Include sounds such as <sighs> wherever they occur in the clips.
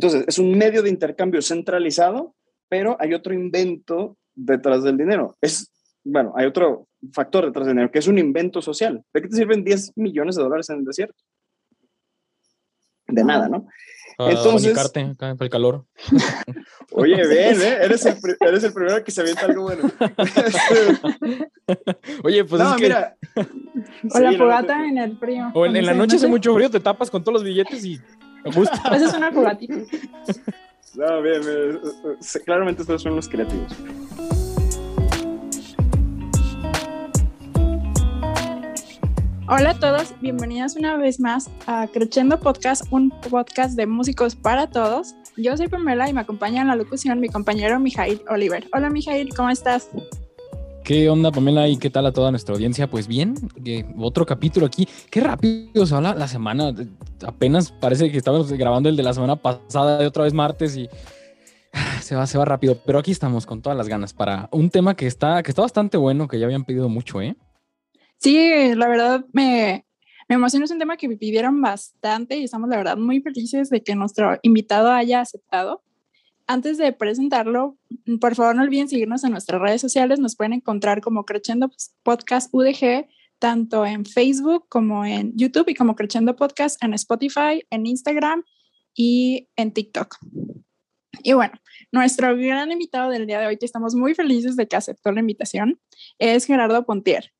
Entonces, es un medio de intercambio centralizado, pero hay otro invento detrás del dinero. Es, bueno, hay otro factor detrás del dinero, que es un invento social. ¿De qué te sirven 10 millones de dólares en el desierto? De nada, ¿no? Entonces, el calor. <laughs> Oye, ven, ¿eh? eres, el, eres el primero que se avienta algo bueno. <laughs> Oye, pues es mira. <laughs> O la fogata en el frío. O en, la noche hace mucho frío, te tapas con todos los billetes y me gusta. <laughs> Esa es una. No, bien, bien. Claramente todos son los creativos. Hola a todos, bienvenidos una vez más a Crescendo Podcast, un podcast de músicos para todos. Yo soy Pamela y me acompaña en la locución mi compañero Mijail Oliver. Hola Mijail, ¿cómo estás? ¿Qué onda Pamela y qué tal a toda nuestra audiencia? Pues bien, otro capítulo aquí. Qué rápido se va la, semana. Apenas parece que estábamos grabando el de la semana pasada de otra vez martes y <sighs> se va, se va rápido. Pero aquí estamos con todas las ganas para un tema que está, que está bastante bueno, que ya habían pedido mucho, ¿eh? Sí, la verdad me, me emociona, es un tema que me pidieron bastante y estamos la verdad muy felices de que nuestro invitado haya aceptado. Antes de presentarlo, por favor no olviden seguirnos en nuestras redes sociales, nos pueden encontrar como Crescendo Podcast UDG, tanto en Facebook como en YouTube y como Crescendo Podcast en Spotify, en Instagram y en TikTok. Y bueno, nuestro gran invitado del día de hoy, que estamos muy felices de que aceptó la invitación, es Gerardo Pontier.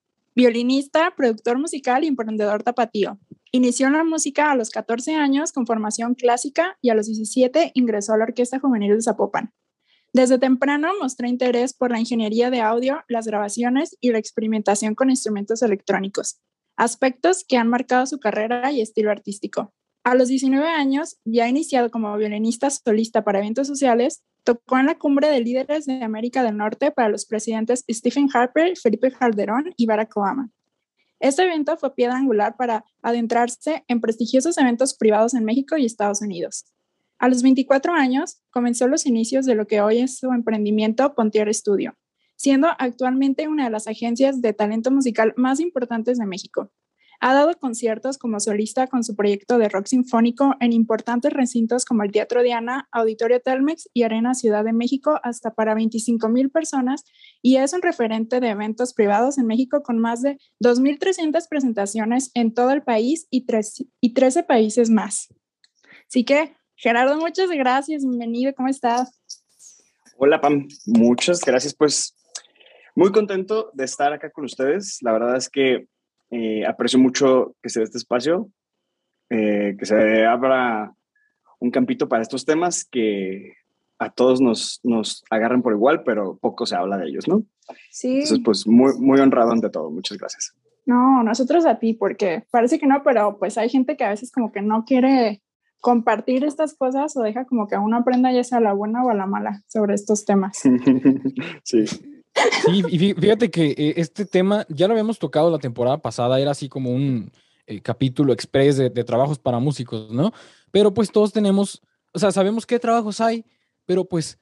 Violinista, productor musical y emprendedor tapatío. Inició la música a los 14 años con formación clásica y a los 17 ingresó a la Orquesta Juvenil de Zapopan. Desde temprano mostró interés por la ingeniería de audio, las grabaciones y la experimentación con instrumentos electrónicos, aspectos que han marcado su carrera y estilo artístico. A los 19 años, ya iniciado como violinista solista para eventos sociales, Tocó en la cumbre de líderes de América del Norte para los presidentes Stephen Harper, Felipe Calderón y Barack Obama. Este evento fue piedra angular para adentrarse en prestigiosos eventos privados en México y Estados Unidos. A los 24 años, comenzó los inicios de lo que hoy es su emprendimiento Pontier Studio, siendo actualmente una de las agencias de talento musical más importantes de México. Ha dado conciertos como solista con su proyecto de rock sinfónico en importantes recintos como el Teatro Diana, Auditorio Telmex y Arena Ciudad de México hasta para 25 mil personas y es un referente de eventos privados en México con más de 2.300 presentaciones en todo el país y, y 13 países más. Así que, Gerardo, muchas gracias, bienvenido, ¿cómo estás? Hola, Pam, muchas gracias, pues muy contento de estar acá con ustedes. La verdad es que eh, aprecio mucho que se dé este espacio, eh, que se abra un campito para estos temas que a todos nos, nos agarran por igual, pero poco se habla de ellos, ¿no? Sí. Entonces, pues muy, muy honrado ante todo. Muchas gracias. No, nosotros a ti, porque parece que no, pero pues hay gente que a veces como que no quiere compartir estas cosas o deja como que uno aprenda ya sea la buena o a la mala sobre estos temas. <laughs> sí. Sí, y fíjate que eh, este tema ya lo habíamos tocado la temporada pasada, era así como un eh, capítulo express de, trabajos para músicos, ¿no? Pero pues todos tenemos, o sea, sabemos qué trabajos hay, pero pues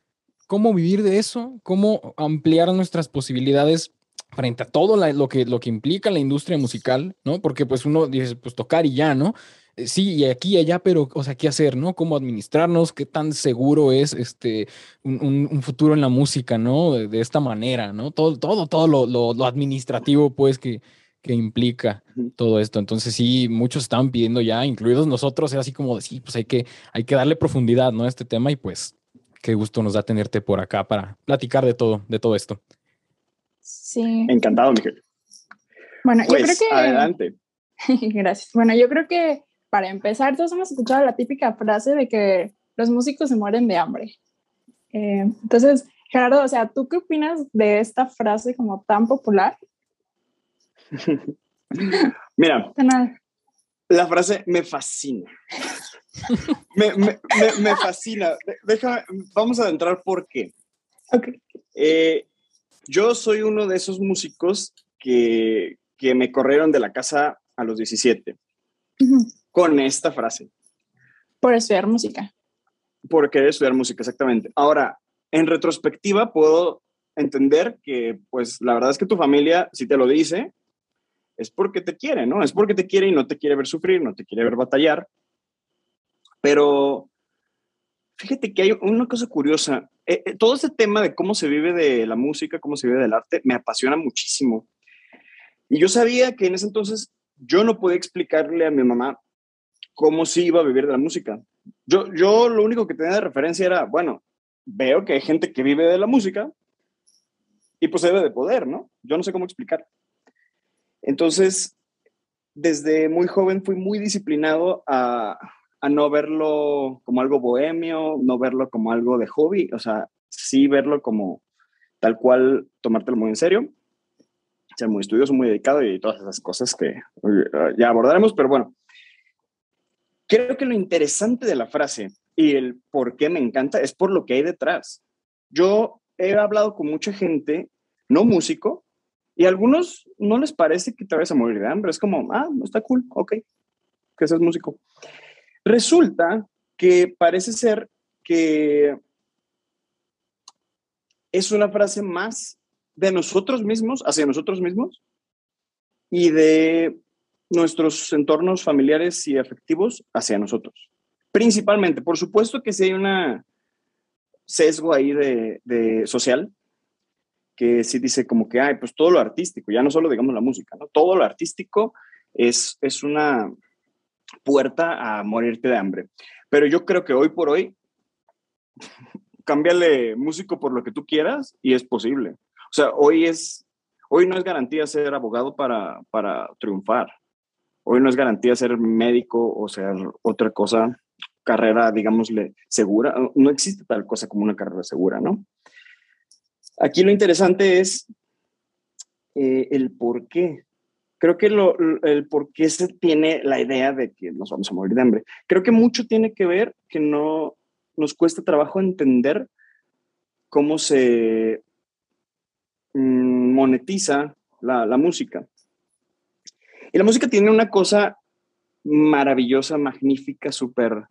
cómo vivir de eso, cómo ampliar nuestras posibilidades frente a todo lo, que, lo que implica la industria musical, ¿no? Porque pues uno dice, pues tocar y ya, ¿no? Eh, sí, y aquí y allá, pero, o sea, ¿qué hacer, no? ¿Cómo administrarnos? ¿Qué tan seguro es este, un, futuro en la música, no? De, esta manera, ¿no? Todo, todo, todo lo, lo, administrativo, pues, que, que implica todo esto. Entonces, sí, muchos están pidiendo ya, incluidos nosotros, era así como de, sí, pues hay que, hay que darle profundidad, ¿no? A este tema y pues, qué gusto nos da tenerte por acá para platicar de todo, de todo esto. Sí. Encantado, Miguel. Bueno, yo creo pues, que... Adelante. <laughs> Gracias. Bueno, yo creo que para empezar, todos hemos escuchado la típica frase de que los músicos se mueren de hambre. Eh, entonces, Gerardo, o sea, ¿tú qué opinas de esta frase como tan popular? <laughs> Mira, la frase me fascina. me, me, me, fascina. Déjame, vamos a adentrar por qué. Okay. Eh, yo soy uno de esos músicos que, que me corrieron de la casa a los 17 con esta frase. Por estudiar música. Por querer estudiar música, exactamente. Ahora, en retrospectiva puedo entender que, pues, la verdad es que tu familia, si te lo dice, es porque te quiere, ¿no? Es porque te quiere y no te quiere ver sufrir, no te quiere ver batallar. Pero Fíjate que hay una cosa curiosa. Eh, eh, todo este tema de cómo se vive de la música, cómo se vive del arte, me apasiona muchísimo. Y yo sabía que en ese entonces yo no podía explicarle a mi mamá cómo sí iba a vivir de la música. Yo, yo lo único que tenía de referencia era, bueno, veo que hay gente que vive de la música y pues debe de poder, ¿no? Yo no sé cómo explicar. Entonces, desde muy joven fui muy disciplinado a, a no verlo como algo bohemio, no verlo como algo de hobby, o sea, sí verlo como tal cual, tomártelo muy en serio, ser muy estudioso, muy dedicado y todas esas cosas que ya abordaremos, pero bueno, creo que lo interesante de la frase y el por qué me encanta es por lo que hay detrás. Yo he hablado con mucha gente, no músico, y a algunos no les parece que te vayas a morir de hambre, es como, ah, está cool, ok, que seas músico. Resulta que parece ser que es una frase más de nosotros mismos, hacia nosotros mismos, y de nuestros entornos familiares y afectivos hacia nosotros. Principalmente, por supuesto que si hay una sesgo ahí de, de, social, que sí dice como que, ay, pues todo lo artístico, ya no solo digamos la música, ¿no? Todo lo artístico es, es una, puerta a morirte de hambre. Pero yo creo que hoy por hoy, <laughs> cámbiale músico por lo que tú quieras y es posible. O sea, hoy es, hoy no es garantía ser abogado para, para triunfar. Hoy no es garantía ser médico o ser otra cosa, carrera, digámosle, segura. No existe tal cosa como una carrera segura, ¿no? Aquí lo interesante es eh, el por qué creo que el por qué se tiene la idea de que nos vamos a morir de hambre, creo que mucho tiene que ver que no nos cuesta trabajo entender cómo se mm, monetiza la música. Y la música tiene una cosa maravillosa, magnífica, súper,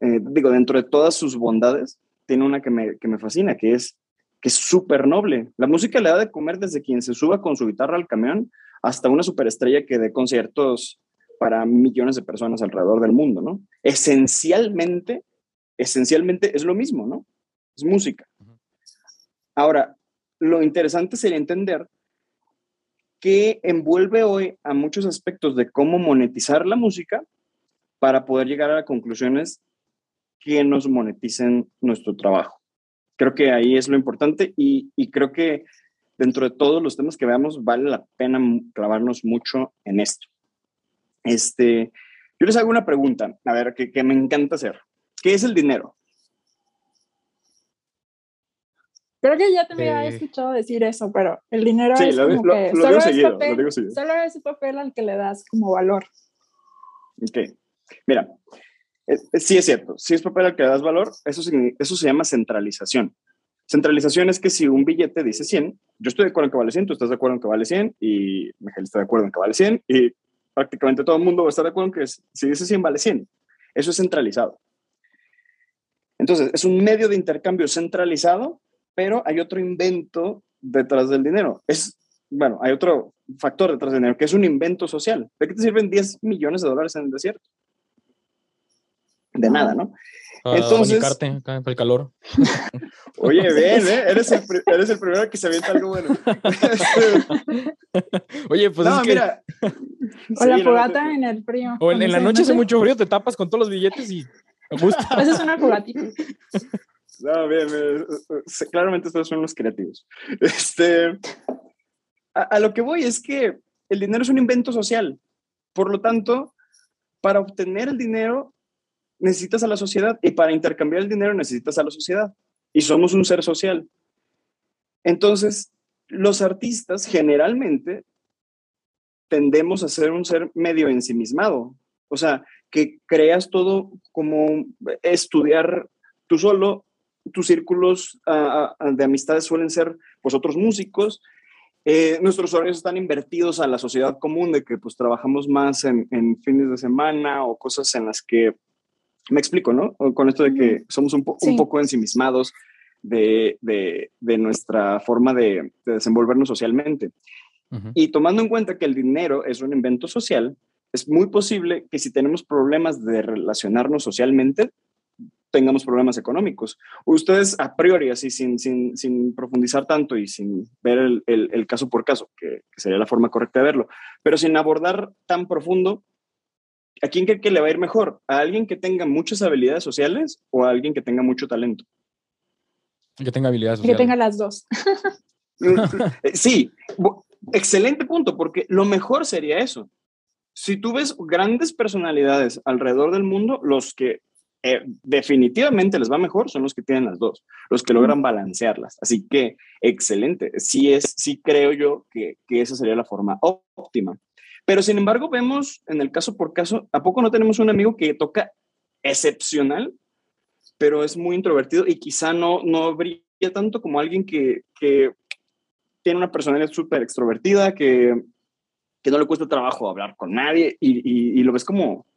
eh, digo, dentro de todas sus bondades, tiene una que me, que me fascina, que es que es súper noble. La música le da de comer desde quien se suba con su guitarra al camión hasta una superestrella que dé conciertos para millones de personas alrededor del mundo, ¿no? Esencialmente, esencialmente es lo mismo, ¿no? Es música. Ahora, lo interesante sería entender que envuelve hoy a muchos aspectos de cómo monetizar la música para poder llegar a conclusiones que nos moneticen nuestro trabajo. Creo que ahí es lo importante y, y creo que dentro de todos los temas que veamos, vale la pena clavarnos mucho en esto. Este, yo les hago una pregunta, a ver, que, me encanta hacer. ¿Qué es el dinero? Creo que ya te había eh. escuchado decir eso, pero el dinero es como que solo, es papel, solo es papel al que le das como valor. Ok. Mira, sí es cierto, si es papel al que le das valor, eso, eso se llama centralización. Centralización es que si un billete dice 100, yo estoy de acuerdo en que vale 100, tú estás de acuerdo en que vale 100 y Miguel está de acuerdo en que vale 100 y prácticamente todo el mundo va a estar de acuerdo en que si dice 100 vale 100. Eso es centralizado. Entonces, es un medio de intercambio centralizado, pero hay otro invento detrás del dinero. Es, bueno, hay otro factor detrás del dinero, que es un invento social. ¿De qué te sirven 10 millones de dólares en el desierto? De nada, ¿no? Entonces, el calor. <laughs> Oye, ven, ¿eh? eres, el, eres el primero que se avienta algo bueno. <laughs> Oye, pues no, es mira. O la fogata en el frío. O en, la noche hace mucho frío, te tapas con todos los billetes y <laughs> me gusta. Haces una fogatita. No, bien, bien, claramente estos son los creativos. <laughs> Este, a, a lo que voy es que el dinero es un invento social. Por lo tanto, para obtener el dinero necesitas a la sociedad y para intercambiar el dinero necesitas a la sociedad y somos un ser social. Entonces, los artistas generalmente tendemos a ser un ser medio ensimismado, o sea, que creas todo como estudiar tú solo, tus círculos ah, ah, de amistades suelen ser pues otros músicos, eh, nuestros horarios están invertidos a la sociedad común de que pues trabajamos más en, en, fines de semana o cosas en las que me explico, ¿no? Con esto de que somos un, poco ensimismados de, nuestra forma de, desenvolvernos socialmente. Y tomando en cuenta que el dinero es un invento social, es muy posible que si tenemos problemas de relacionarnos socialmente, tengamos problemas económicos. Ustedes a priori, así sin, sin, sin profundizar tanto y sin ver el, el, caso por caso, que, sería la forma correcta de verlo, pero sin abordar tan profundo, ¿a quién cree que le va a ir mejor? ¿A alguien que tenga muchas habilidades sociales o a alguien que tenga mucho talento? Que tenga habilidades sociales. Que tenga las dos. sí, excelente punto, porque lo mejor sería eso. Si tú ves grandes personalidades alrededor del mundo, los que eh, definitivamente les va mejor son los que tienen las dos, los que logran balancearlas. Así que, excelente. Sí, es, sí creo yo que, que esa sería la forma óptima. Pero sin embargo, vemos en el caso por caso, ¿a poco no tenemos un amigo que toca excepcional, pero es muy introvertido y quizá no, no brilla tanto como alguien que, que tiene una personalidad súper extrovertida, que, que, no le cuesta trabajo hablar con nadie y, y lo ves como,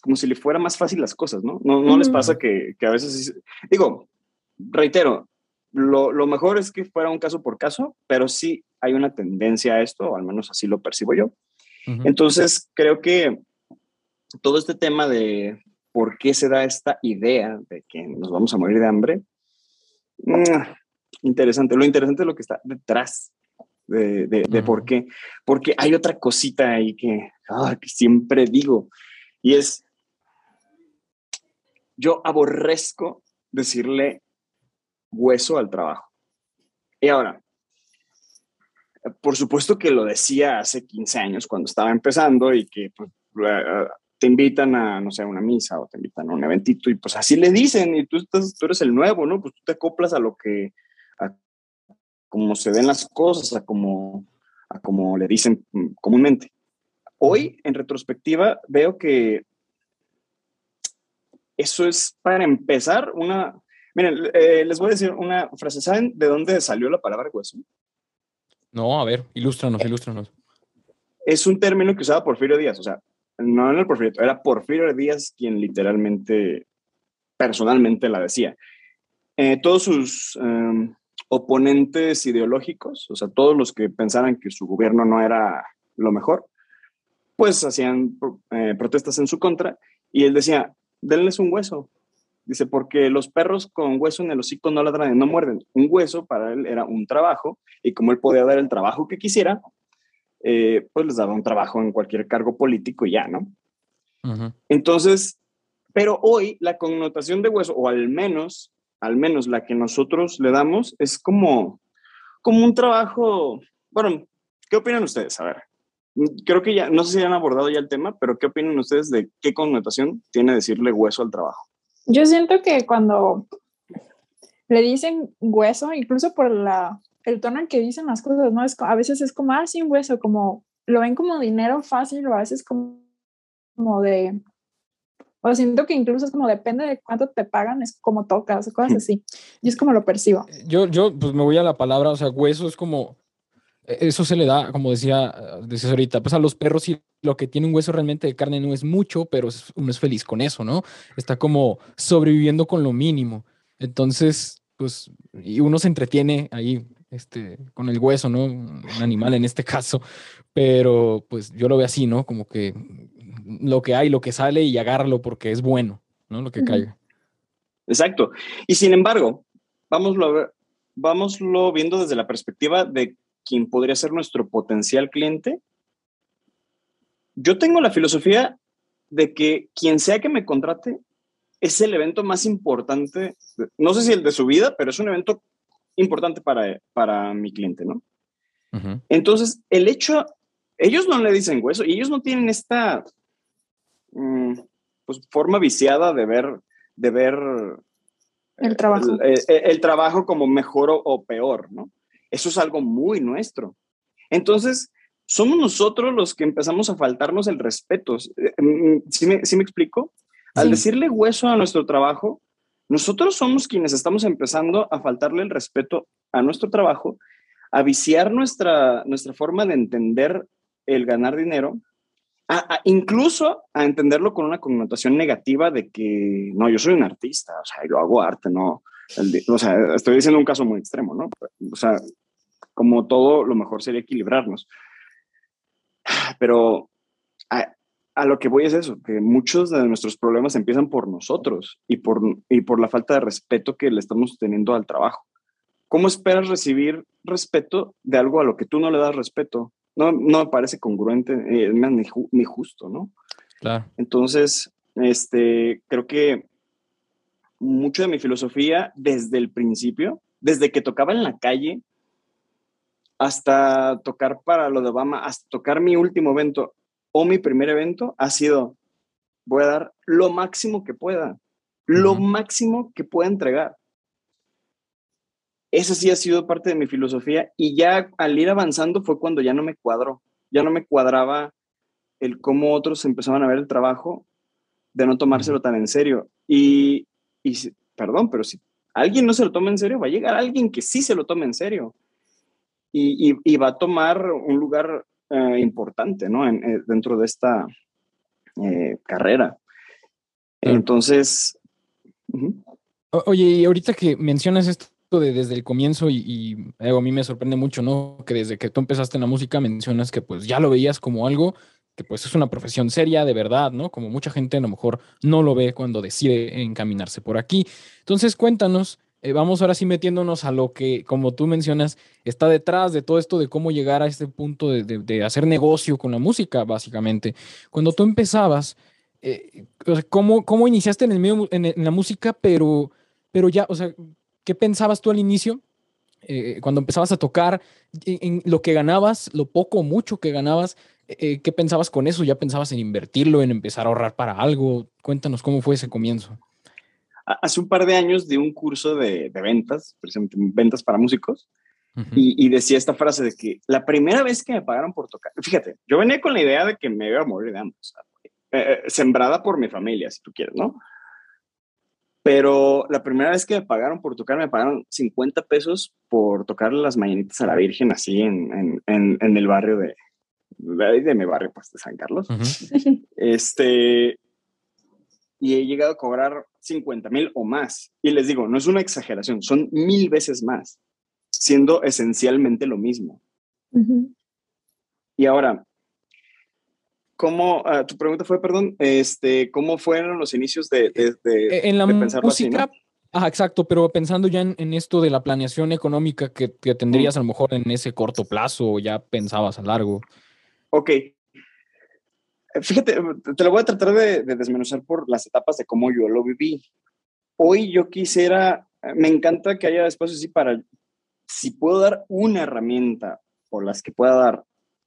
como si le fuera más fácil las cosas, ¿no? No, no les pasa que, que, a veces, digo, reitero, lo, lo, mejor es que fuera un caso por caso, pero sí hay una tendencia a esto, o al menos así lo percibo yo. Entonces, creo que todo este tema de por qué se da esta idea de que nos vamos a morir de hambre, mm, interesante. Lo interesante es lo que está detrás de, de, por qué. Porque hay otra cosita ahí que, ah, que siempre digo, y es, yo aborrezco decirle hueso al trabajo. Y ahora, por supuesto que lo decía hace 15 años cuando estaba empezando y que pues, te invitan a, no sé, a una misa o te invitan a un eventito y pues así le dicen y tú, estás, tú eres el nuevo, ¿no? Pues tú te acoplas a lo que, a como se ven las cosas, a como, a como le dicen comúnmente. Hoy, en retrospectiva, veo que eso es para empezar una... Miren, eh, les voy a decir una frase. ¿Saben de dónde salió la palabra hueso? No, a ver, ilústranos, ilústranos. Es un término que usaba Porfirio Díaz, o sea, no era el Porfirio, era Porfirio Díaz quien literalmente, personalmente la decía. Eh, todos sus em, oponentes ideológicos, o sea, todos los que pensaran que su gobierno no era lo mejor, pues hacían eh, protestas en su contra y él decía, denles un hueso. Dice, porque los perros con hueso en el hocico no ladran y no muerden. Un hueso para él era un trabajo y como él podía dar el trabajo que quisiera, eh, pues les daba un trabajo en cualquier cargo político y ya, ¿no? Entonces, pero hoy la connotación de hueso, o al menos, al menos la que nosotros le damos, es como, como un trabajo, bueno, ¿qué opinan ustedes? A ver, creo que ya, no sé si han abordado ya el tema, pero ¿qué opinan ustedes de qué connotación tiene decirle hueso al trabajo? Yo siento que cuando le dicen hueso, incluso por la, el tono en que dicen las cosas, ¿no? Es, a veces es como, ah, sin hueso, como lo ven como dinero fácil o a veces como, como de, o siento que incluso es como depende de cuánto te pagan, es como tocas, cosas así. Y es como lo percibo. Yo, yo, pues me voy a la palabra, o sea, hueso es como eso se le da, como decía, decías ahorita, pues a los perros y lo que tiene un hueso realmente de carne no es mucho, pero uno es feliz con eso, ¿no? Está como sobreviviendo con lo mínimo. Entonces, pues, y uno se entretiene ahí, este, con el hueso, ¿no? Un animal en este <laughs> caso, pero pues yo lo veo así, ¿no? Como que lo que hay, lo que sale y agárralo porque es bueno, ¿no? Lo que caiga. Exacto. Y sin embargo, vámoslo, a ver, vámoslo viendo desde la perspectiva de quien podría ser nuestro potencial cliente, yo tengo la filosofía de que quien sea que me contrate es el evento más importante, no sé si el de su vida, pero es un evento importante para, para mi cliente, ¿no? Entonces, el hecho, ellos no le dicen hueso y ellos no tienen esta mm, pues, forma viciada de ver, de ver el trabajo. El, trabajo como mejor o peor, ¿no? Eso es algo muy nuestro. Entonces, somos nosotros los que empezamos a faltarnos el respeto. Eh, mm, ¿Sí me, me explico? Al decirle hueso a nuestro trabajo, nosotros somos quienes estamos empezando a faltarle el respeto a nuestro trabajo, a viciar nuestra, nuestra forma de entender el ganar dinero, a, incluso a entenderlo con una connotación negativa de que, no, yo soy un artista, o sea, yo hago arte, no, o sea, estoy diciendo un caso muy extremo, ¿no? O sea, como todo, lo mejor sería equilibrarnos. Pero a lo que voy es eso, que muchos de nuestros problemas empiezan por nosotros y por, y por la falta de respeto que le estamos teniendo al trabajo. ¿Cómo esperas recibir respeto de algo a lo que tú no le das respeto? No, no me parece congruente, eh, ni, ni, justo, ¿no? Claro. Entonces, este, creo que mucho de mi filosofía desde el principio, desde que tocaba en la calle hasta tocar para lo de Obama, hasta tocar mi último evento o mi primer evento, ha sido, voy a dar lo máximo que pueda, lo máximo que pueda entregar. Esa sí ha sido parte de mi filosofía y ya al ir avanzando fue cuando ya no me cuadró, ya no me cuadraba el cómo otros empezaban a ver el trabajo de no tomárselo tan en serio. Y, y perdón, pero si alguien no se lo toma en serio, va a llegar alguien que sí se lo tome en serio. Y, y, va a tomar un lugar eh, importante, ¿no? En, eh, dentro de esta eh, carrera. Entonces... Oye, y ahorita que mencionas esto de desde el comienzo y, a mí me sorprende mucho, ¿no? Que desde que tú empezaste en la música mencionas que pues ya lo veías como algo que pues es una profesión seria de verdad, ¿no? Como mucha gente a lo mejor no lo ve cuando decide encaminarse por aquí. Entonces cuéntanos, eh, vamos ahora sí metiéndonos a lo que, como tú mencionas, está detrás de todo esto de cómo llegar a este punto de, hacer negocio con la música, básicamente. Cuando tú empezabas, eh, ¿cómo, ¿cómo, iniciaste en, el medio, en, la música, pero, pero ya, o sea, ¿Qué pensabas tú al inicio? Eh, cuando empezabas a tocar, en, lo que ganabas, lo poco o mucho que ganabas, eh, ¿qué pensabas con eso? ¿Ya pensabas en invertirlo, en empezar a ahorrar para algo? Cuéntanos cómo fue ese comienzo. Hace un par de años di un curso de, ventas, precisamente ventas para músicos, y, decía esta frase de que la primera vez que me pagaron por tocar, fíjate, yo venía con la idea de que me iba a morir de hambre, eh, sembrada por mi familia, si tú quieres, ¿no? Pero la primera vez que me pagaron por tocar, me pagaron 50 pesos por tocarle las mañanitas a la Virgen así en, en, en, el barrio de, de, mi barrio, pues de San Carlos. Este, y he llegado a cobrar 50 mil o más. Y les digo, no es una exageración, son mil veces más, siendo esencialmente lo mismo. Y ahora, ¿Cómo, ah, tu pregunta fue, perdón, este, ¿cómo fueron los inicios de, de, eh, en la música? Ah, exacto, pero pensando ya en, esto de la planeación económica que, que tendrías a lo mejor en ese corto plazo o ya pensabas a largo. Ok. Fíjate, te lo voy a tratar de, de desmenuzar por las etapas de cómo yo lo viví. Hoy yo quisiera, me encanta que haya espacio así para, si puedo dar una herramienta o las que pueda dar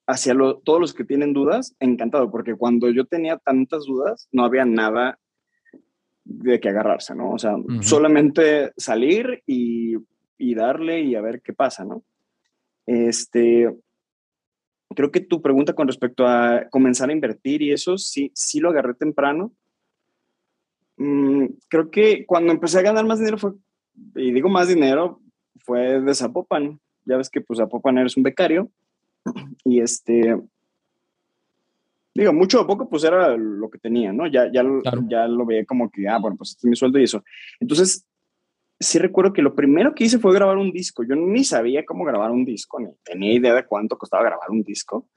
hacia todos los que tienen dudas, encantado, porque cuando yo tenía tantas dudas, no había nada de que agarrarse, ¿no? O sea, solamente salir y, y, darle y a ver qué pasa, ¿no? Este, creo que tu pregunta con respecto a comenzar a invertir y eso, sí, sí lo agarré temprano. Mm, creo que cuando empecé a ganar más dinero fue, y digo más dinero, fue de Zapopan. Ya ves que pues Zapopan eres un becario <clears throat> y este, digo, mucho o poco, pues era lo que tenía, ¿no? Ya, ya, ya lo veía como que, ah, bueno, pues este es mi sueldo y eso. Entonces, sí recuerdo que lo primero que hice fue grabar un disco. Yo ni sabía cómo grabar un disco, ni tenía idea de cuánto costaba grabar un disco,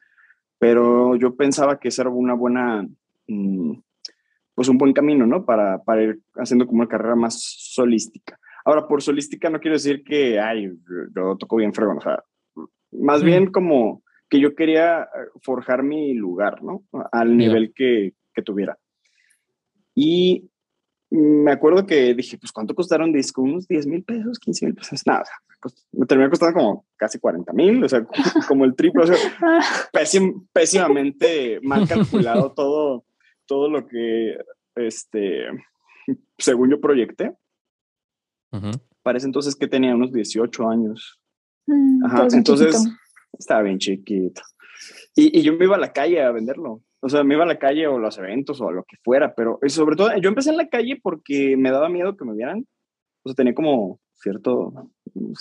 pero yo pensaba que esa era una buena, mm, pues un buen camino, ¿no? Para, para ir haciendo como una carrera más solística. Ahora, por solística no quiero decir que, ay, yo toco bien fregón, o sea, más bien como que yo quería eh, forjar mi lugar, ¿no? Al nivel que, que, tuviera. Y me acuerdo que dije, pues, ¿cuánto costaron disco? Unos 10 mil pesos, 15 mil pesos. Nada, me terminó costando como casi 40 mil, o sea, <laughs> como el triple, o sea, <laughs> pésimamente mal <laughs> calculado todo, todo lo que, este, según yo proyecté. Parece entonces que tenía unos 18 años. Mm, Ajá, entonces estaba bien chiquito. Y, y, yo me iba a la calle a venderlo. O sea, me iba a la calle o los eventos o lo que fuera, pero sobre todo yo empecé en la calle porque me daba miedo que me vieran. O sea, tenía como cierto,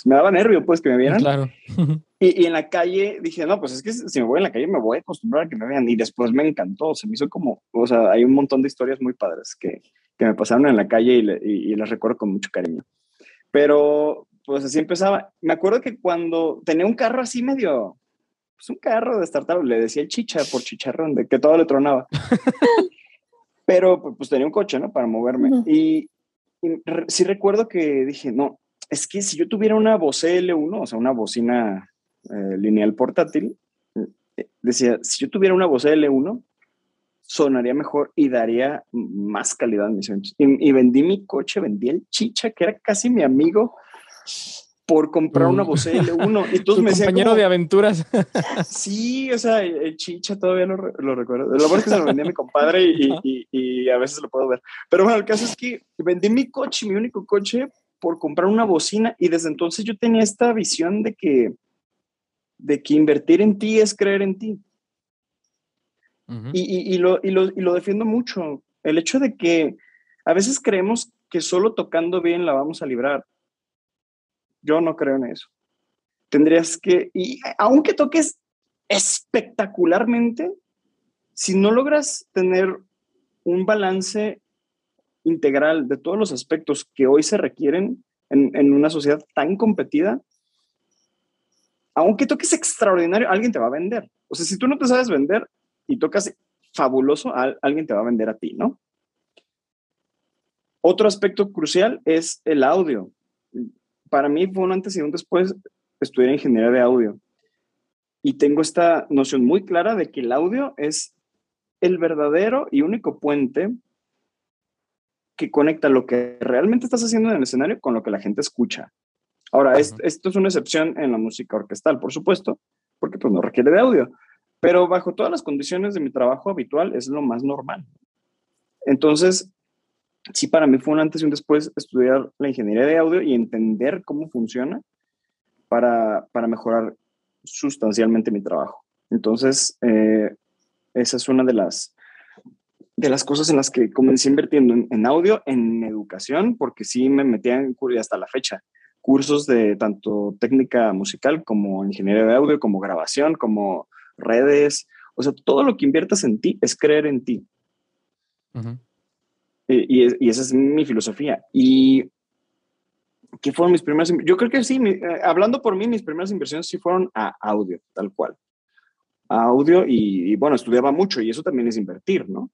me daba nervio pues que me vieran. Claro. <laughs> y, y, en la calle dije, no, pues es que si me voy en la calle me voy a acostumbrar a que me vean. Y después me encantó, se me hizo como, o sea, hay un montón de historias muy padres que, que me pasaron en la calle y, y, y las recuerdo con mucho cariño. Pero, pues así empezaba. Me acuerdo que cuando tenía un carro así medio, pues un carro de startup, le decía el chicha por chicharrón, de que todo le tronaba. <laughs> Pero pues tenía un coche, ¿no? Para moverme. Y, sí recuerdo que dije, no, es que si yo tuviera una Bose L1, o sea, una bocina eh, lineal portátil, eh, decía, si yo tuviera una Bose L1, sonaría mejor y daría más calidad en mis eventos. Y, y, vendí mi coche, vendí el chicha, que era casi mi amigo, por comprar una Bose L1. Y todos <laughs> me compañero de aventuras. <laughs> Sí, o sea, el, chicha todavía lo, lo, recuerdo. Lo bueno es que se lo vendí a mi compadre y, y, y, a veces lo puedo ver. Pero bueno, el caso es que vendí mi coche, mi único coche, por comprar una bocina y desde entonces yo tenía esta visión de que, de que invertir en ti es creer en ti. y, y, lo, y, lo, y lo defiendo mucho. El hecho de que a veces creemos que solo tocando bien la vamos a librar yo no creo en eso. Tendrías que, y aunque toques espectacularmente, si no logras tener un balance integral de todos los aspectos que hoy se requieren en, una sociedad tan competida, aunque toques extraordinario, alguien te va a vender. O sea, si tú no te sabes vender y tocas fabuloso, alguien te va a vender a ti, ¿no? Otro aspecto crucial es el audio para mí fue un antes y un después estudiar ingeniería de audio. Y tengo esta noción muy clara de que el audio es el verdadero y único puente que conecta lo que realmente estás haciendo en el escenario con lo que la gente escucha. Ahora, esto es una excepción en la música orquestal, por supuesto, porque pues no requiere de audio, pero bajo todas las condiciones de mi trabajo habitual es lo más normal. Entonces, sí para mí fue un antes y un después estudiar la ingeniería de audio y entender cómo funciona para, para mejorar sustancialmente mi trabajo. Entonces, eh, esa es una de las, de las cosas en las que comencé invirtiendo en, audio, en educación, porque sí me metía en hasta la fecha cursos de tanto técnica musical como ingeniería de audio, como grabación, como redes. O sea, todo lo que inviertas en ti es creer en ti. Y, y, esa es mi filosofía. Y ¿qué fueron mis primeras? Yo creo que sí, eh, hablando por mí, mis primeras inversiones sí fueron a audio, tal cual. A audio y, bueno, estudiaba mucho y eso también es invertir, ¿no?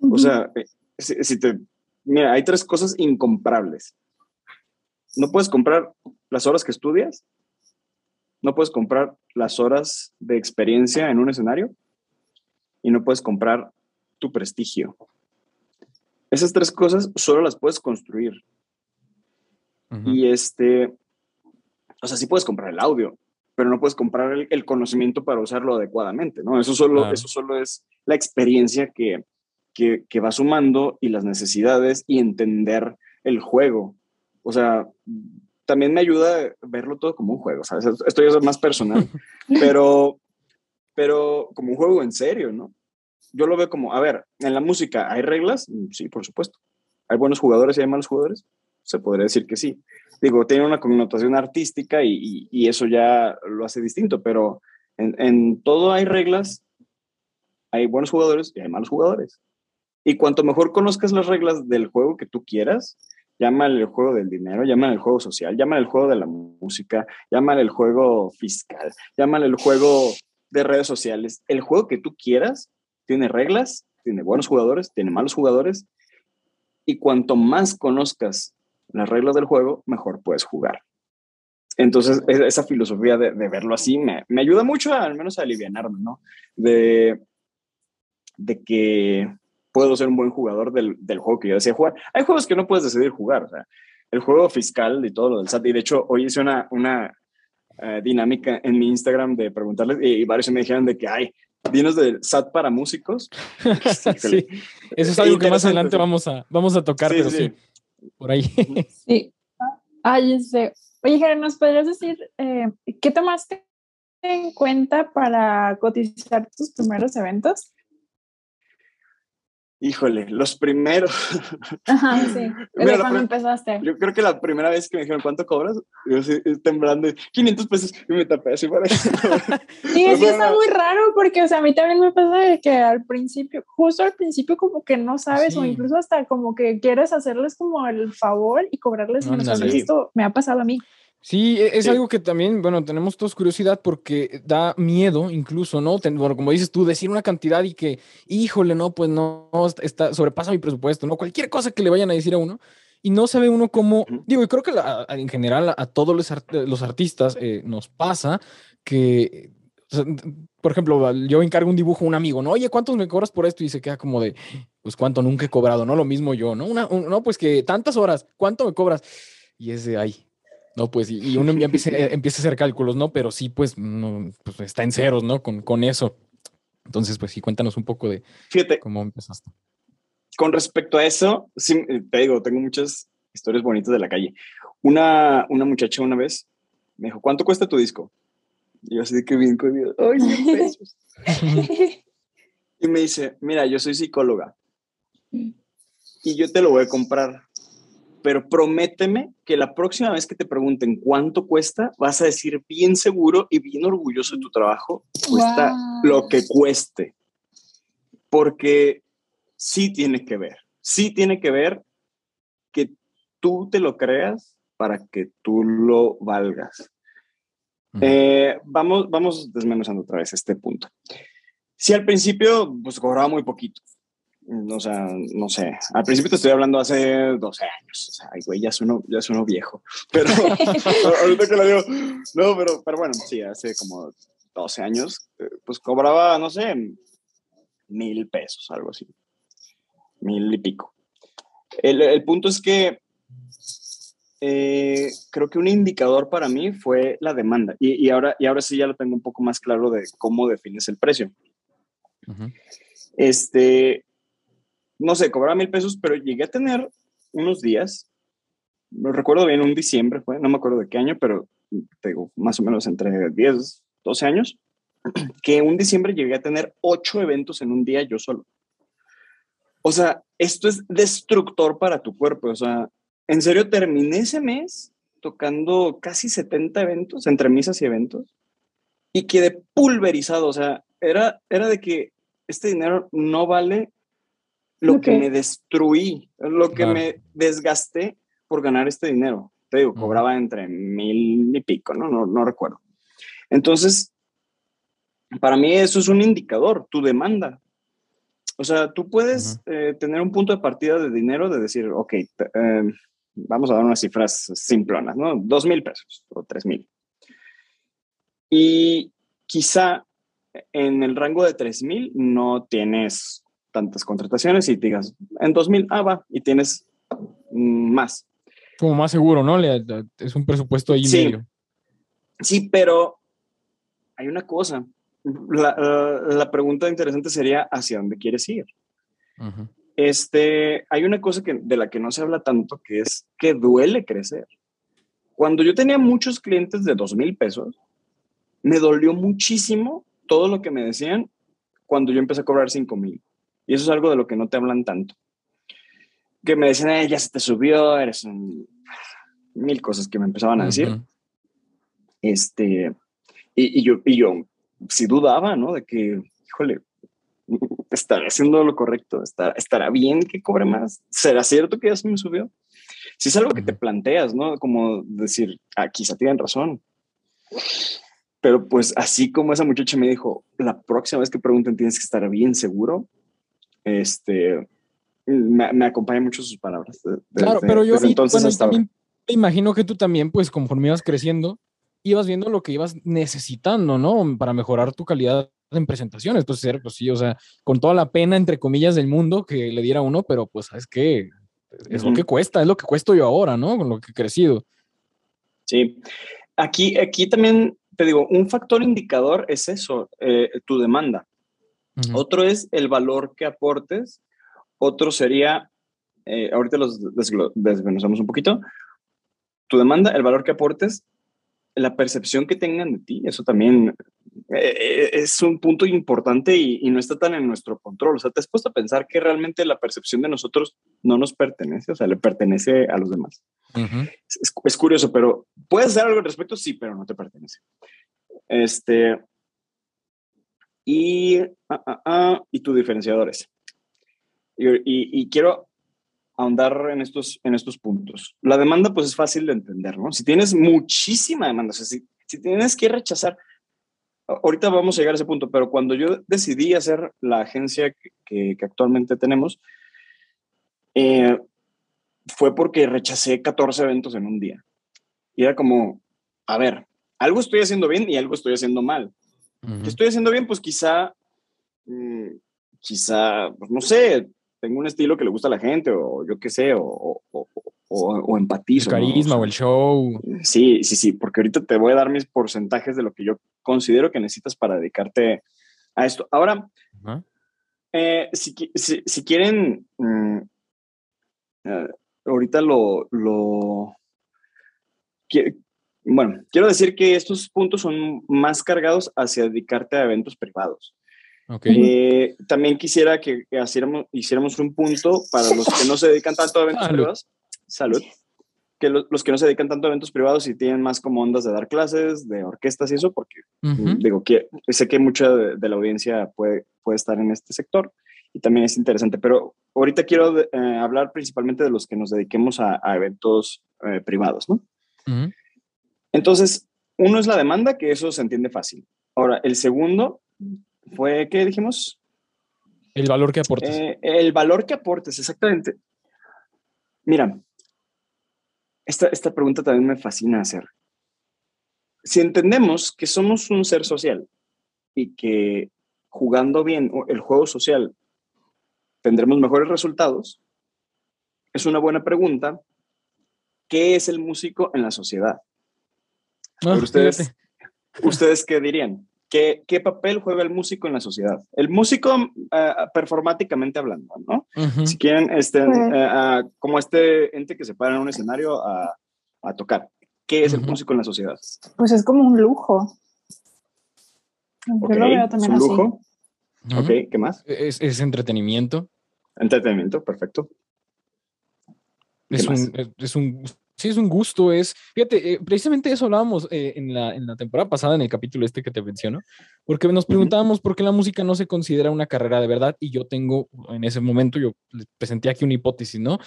O sea, eh, si, te... Mira, hay tres cosas incomprables. No puedes comprar las horas que estudias, no puedes comprar las horas de experiencia en un escenario y no puedes comprar tu prestigio. Esas tres cosas solo las puedes construir. Y este, o sea, sí puedes comprar el audio, pero no puedes comprar el, conocimiento para usarlo adecuadamente, ¿no? Eso solo, eso solo es la experiencia que, que, que, va sumando y las necesidades y entender el juego. O sea, también me ayuda a verlo todo como un juego, ¿sabes? Esto ya es más personal, <laughs> pero, pero como un juego en serio, ¿no? Yo lo veo como, a ver, en la música, ¿hay reglas? Mm, sí, por supuesto. ¿Hay buenos jugadores y hay malos jugadores? Se podría decir que sí. Digo, tiene una connotación artística y, y, eso ya lo hace distinto, pero en, en, todo hay reglas, hay buenos jugadores y hay malos jugadores. Y cuanto mejor conozcas las reglas del juego que tú quieras, llámale el juego del dinero, llámale el juego social, llámale el juego de la música, llámale el juego fiscal, llámale el juego de redes sociales, el juego que tú quieras, tiene reglas, tiene buenos jugadores, tiene malos jugadores, y cuanto más conozcas las reglas del juego, mejor puedes jugar. Entonces, esa filosofía de, verlo así me, ayuda mucho al menos a aliviarme, ¿no? De, que puedo ser un buen jugador del, del, juego que yo decía jugar. Hay juegos que no puedes decidir jugar, o sea, el juego fiscal y todo lo del SAT, y de hecho hoy hice una, uh, dinámica en mi Instagram de preguntarles, y, y varios me dijeron de que, ay, Dinos de SAT para músicos. <laughs> sí, eso es algo que más adelante vamos a, vamos a tocar, pero sí. por ahí. <laughs> sí. Ay, sé. Oye, Jere, ¿nos podrías decir eh, qué tomaste en cuenta para cotizar tus primeros eventos? Híjole, los primeros. <laughs> Ajá, sí. <laughs> ¿Desde cuándo empezaste? Yo creo que la primera vez que me dijeron, ¿cuánto cobras? Yo sí, temblando, 500 pesos, y me tapé así para eso. <laughs> sí, sí está muy raro, porque, o sea, a mí también me pasa de que al principio, justo al principio como que no sabes, o incluso hasta como que quieres hacerles como el favor y cobrarles menos. Esto me ha pasado a mí. Sí, e, es algo que también, bueno, tenemos todos curiosidad porque da miedo incluso, ¿no? bueno, como dices tú, decir una cantidad y que, híjole, no, pues no, está, sobrepasa mi presupuesto, ¿no? Cualquier cosa que le vayan a decir a uno. Y no sabe uno cómo, digo, y creo que en general a, todos los, los artistas eh, nos pasa que, por ejemplo, yo encargo un dibujo a un amigo, ¿no? Oye, ¿cuántos me cobras por esto? Y se queda como de, pues cuánto nunca he cobrado, ¿no? Lo mismo yo, ¿no? Una, no, pues que tantas horas, ¿cuánto me cobras? Y es de ahí, no, pues, y, uno ya empieza, empieza, a hacer cálculos, ¿no? Pero sí, pues, no, pues está en ceros, ¿no? Con, con eso. Entonces, pues sí, cuéntanos un poco de Fíjate, cómo empezaste. Con respecto a eso, sí, te digo, tengo muchas historias bonitas de la calle. Una, una muchacha una vez me dijo, ¿cuánto cuesta tu disco? Y yo así de que bien comido, ¡ay, <laughs> pesos! y me dice, mira, yo soy psicóloga y yo te lo voy a comprar pero prométeme que la próxima vez que te pregunten cuánto cuesta, vas a decir bien seguro y bien orgulloso de tu trabajo, cuesta lo que cueste. Porque sí tiene que ver, sí tiene que ver que tú te lo creas para que tú lo valgas. Eh, vamos, vamos desmenuzando otra vez este punto. Si al principio, pues cobraba muy poquito, o sea, no sé, al principio te estoy hablando hace 12 años, o sea, ay, güey, ya sueno, ya sueno viejo, pero <laughs> ahorita que lo digo, no, pero, pero bueno, sí, hace como 12 años, eh, pues cobraba, no sé, mil pesos, algo así, mil y pico. El, el punto es que eh, creo que un indicador para mí fue la demanda, y, y, ahora, y ahora sí ya lo tengo un poco más claro de cómo defines el precio. Este, no sé, cobraba mil pesos, pero llegué a tener unos días, no recuerdo bien, un diciembre fue, no me acuerdo de qué año, pero tengo más o menos entre 10, 12 años, <clears throat> que un diciembre llegué a tener ocho eventos en un día yo solo. O sea, esto es destructor para tu cuerpo. O sea, en serio, terminé ese mes tocando casi 70 eventos, entre misas y eventos, y quedé pulverizado. O sea, era, era de que este dinero no vale lo que me destruí, lo que me desgasté por ganar este dinero. Te digo, cobraba entre mil y pico, ¿no? ¿no? No recuerdo. Entonces, para mí eso es un indicador, tu demanda. O sea, tú puedes eh, tener un punto de partida de dinero de decir, ok, em, vamos a dar unas cifras simplonas, ¿no? Dos mil pesos o tres mil. Y quizá en el rango de tres mil no tienes tantas contrataciones y digas, en 2000, ah, va, y tienes más. Como más seguro, ¿no? es un presupuesto ahí sí. medio. Sí, pero hay una cosa. La, la, pregunta interesante sería, ¿hacia dónde quieres ir? este, hay una cosa que, de la que no se habla tanto, que es que duele crecer. Cuando yo tenía muchos clientes de dos mil pesos, me dolió muchísimo todo lo que me decían cuando yo empecé a cobrar cinco mil. Y eso es algo de lo que no te hablan tanto. Que me decían, eh, ya se te subió, eres un... mil cosas que me empezaban a decir. Este, y, yo, y yo sí dudaba, ¿no? De que, híjole, estaré haciendo lo correcto, estará, estará bien que cobre más, será cierto que ya se me subió. Si es algo que te planteas, ¿no? Como decir, ah, quizá tienen razón. Pero pues así como esa muchacha me dijo, la próxima vez que pregunten tienes que estar bien seguro, este, me, me acompaña mucho sus palabras. claro, pero yo entonces también me imagino que tú también, pues conforme ibas creciendo, ibas viendo lo que ibas necesitando, ¿no? Para mejorar tu calidad en presentaciones. Pues, pues sí, o sea, con toda la pena, entre comillas, del mundo que le diera uno, pero pues, ¿sabes qué? Es lo que cuesta, es lo que cuesto yo ahora, ¿no? Con lo que he crecido. Sí. Aquí, aquí también te digo, un factor indicador es eso, eh, tu demanda. Otro es el valor que aportes. Otro sería, eh, ahorita los desmenuzamos un poquito, tu demanda, el valor que aportes, la percepción que tengan de ti, eso también eh, eh, es un punto importante y, no está tan en nuestro control. O sea, te has puesto a pensar que realmente la percepción de nosotros no nos pertenece, o sea, le pertenece a los demás. es, es, curioso, pero puedes hacer algo al respecto, sí, pero no te pertenece. Este, y, ah, ah, y tus diferenciadores. Y, y, quiero ahondar en estos, en estos puntos. La demanda, pues es fácil de entender, ¿no? Si tienes muchísima demanda, o sea, si, si tienes que rechazar, ahorita vamos a llegar a ese punto, pero cuando yo decidí hacer la agencia que, que, actualmente tenemos, eh, fue porque rechacé 14 eventos en un día. Y era como, a ver, algo estoy haciendo bien y algo estoy haciendo mal. ¿Qué estoy haciendo bien? Pues quizá, mmm, quizá, pues no sé, tengo un estilo que le gusta a la gente o yo qué sé, o, o, o, o empatizo. El carisma ¿no? o, el show. Sí, sí, sí, porque ahorita te voy a dar mis porcentajes de lo que yo considero que necesitas para dedicarte a esto. Ahora, uh -huh. eh, si, si, si, quieren, mmm, uh, ahorita lo, lo bueno, quiero decir que estos puntos son más cargados hacia dedicarte a eventos privados. Okay. Eh, también quisiera que, que hiciéramos, hiciéramos, un punto para los que no se dedican tanto a eventos Salud. privados. Salud. Que lo, los que no se dedican tanto a eventos privados y tienen más como ondas de dar clases, de orquestas y eso, porque uh -huh. digo que sé que mucha de, de, la audiencia puede, puede estar en este sector y también es interesante. Pero ahorita quiero eh, hablar principalmente de los que nos dediquemos a, a eventos eh, privados, ¿no? Uh -huh. Entonces, uno es la demanda, que eso se entiende fácil. Ahora, el segundo fue, ¿qué dijimos? El valor que aportes. Eh, el valor que aportes, exactamente. Mira, esta, esta pregunta también me fascina hacer. Si entendemos que somos un ser social y que jugando bien el juego social tendremos mejores resultados, es una buena pregunta. ¿Qué es el músico en la sociedad? Oh, ustedes, ¿Ustedes qué dirían? ¿Qué, ¿Qué, papel juega el músico en la sociedad? El músico uh, performáticamente hablando, ¿no? Uh -huh. Si quieren, este, uh -huh. uh, como este ente que se para en un escenario a, a tocar. ¿Qué es el músico en la sociedad? Pues es como un lujo. Okay. Yo lo veo también ¿Es un lujo? Así. Ok, ¿qué más? Es, es, entretenimiento. Entretenimiento, perfecto. Es un, es un, sí, es un gusto, es, fíjate, eh, precisamente eso hablábamos eh, en, la, en la temporada pasada, en el capítulo este que te menciono, porque nos preguntábamos por qué la música no se considera una carrera de verdad, y yo tengo, en ese momento, yo les presenté aquí una hipótesis, ¿no?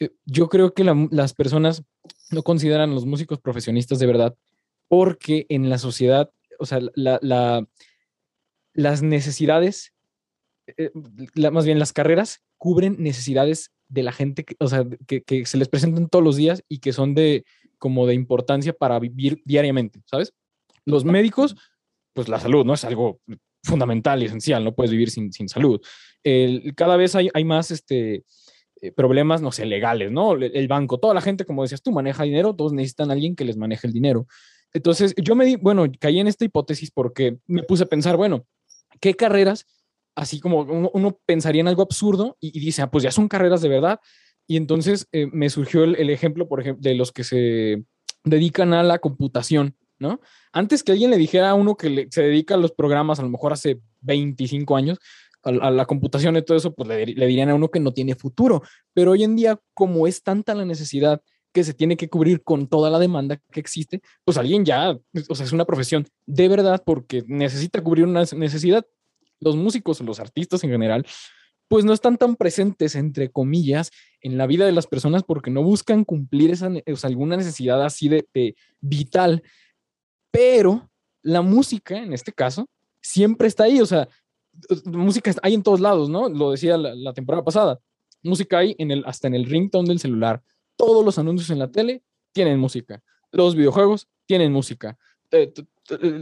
Eh, yo creo que la, las personas no consideran a los músicos profesionistas de verdad, porque en la sociedad, o sea, la, la, las necesidades, eh, la, más bien las carreras, cubren necesidades de la gente, que, o sea, que, se les presentan todos los días y que son de como de importancia para vivir diariamente, ¿sabes? Los médicos, pues la salud, ¿no? Es algo fundamental y esencial, no puedes vivir sin, sin salud. Cada vez hay, hay más este, eh, problemas, no sé, legales, ¿no? El, el, banco, toda la gente, como decías tú, maneja dinero, todos necesitan a alguien que les maneje el dinero. Entonces, yo me di, bueno, caí en esta hipótesis porque me puse a pensar, bueno, ¿qué carreras así como uno, pensaría en algo absurdo y, dice, ah, pues ya son carreras de verdad. Y entonces eh, me surgió el, ejemplo, por ejemplo, de los que se dedican a la computación, ¿no? Antes que alguien le dijera a uno que se dedica a los programas, a lo mejor hace 25 años, a, a la computación y todo eso, pues le, le dirían a uno que no tiene futuro. Pero hoy en día, como es tanta la necesidad que se tiene que cubrir con toda la demanda que existe, pues alguien ya, o sea, es una profesión de verdad porque necesita cubrir una necesidad los músicos, los artistas en general, pues no están tan presentes, entre comillas, en la vida de las personas porque no buscan cumplir esa, o alguna necesidad así de, vital. Pero la música, en este caso, siempre está ahí, o sea, música hay en todos lados, ¿no? Lo decía la, la temporada pasada. Música hay en el, hasta en el ringtone del celular. Todos los anuncios en la tele tienen música. Los videojuegos tienen música. Eh,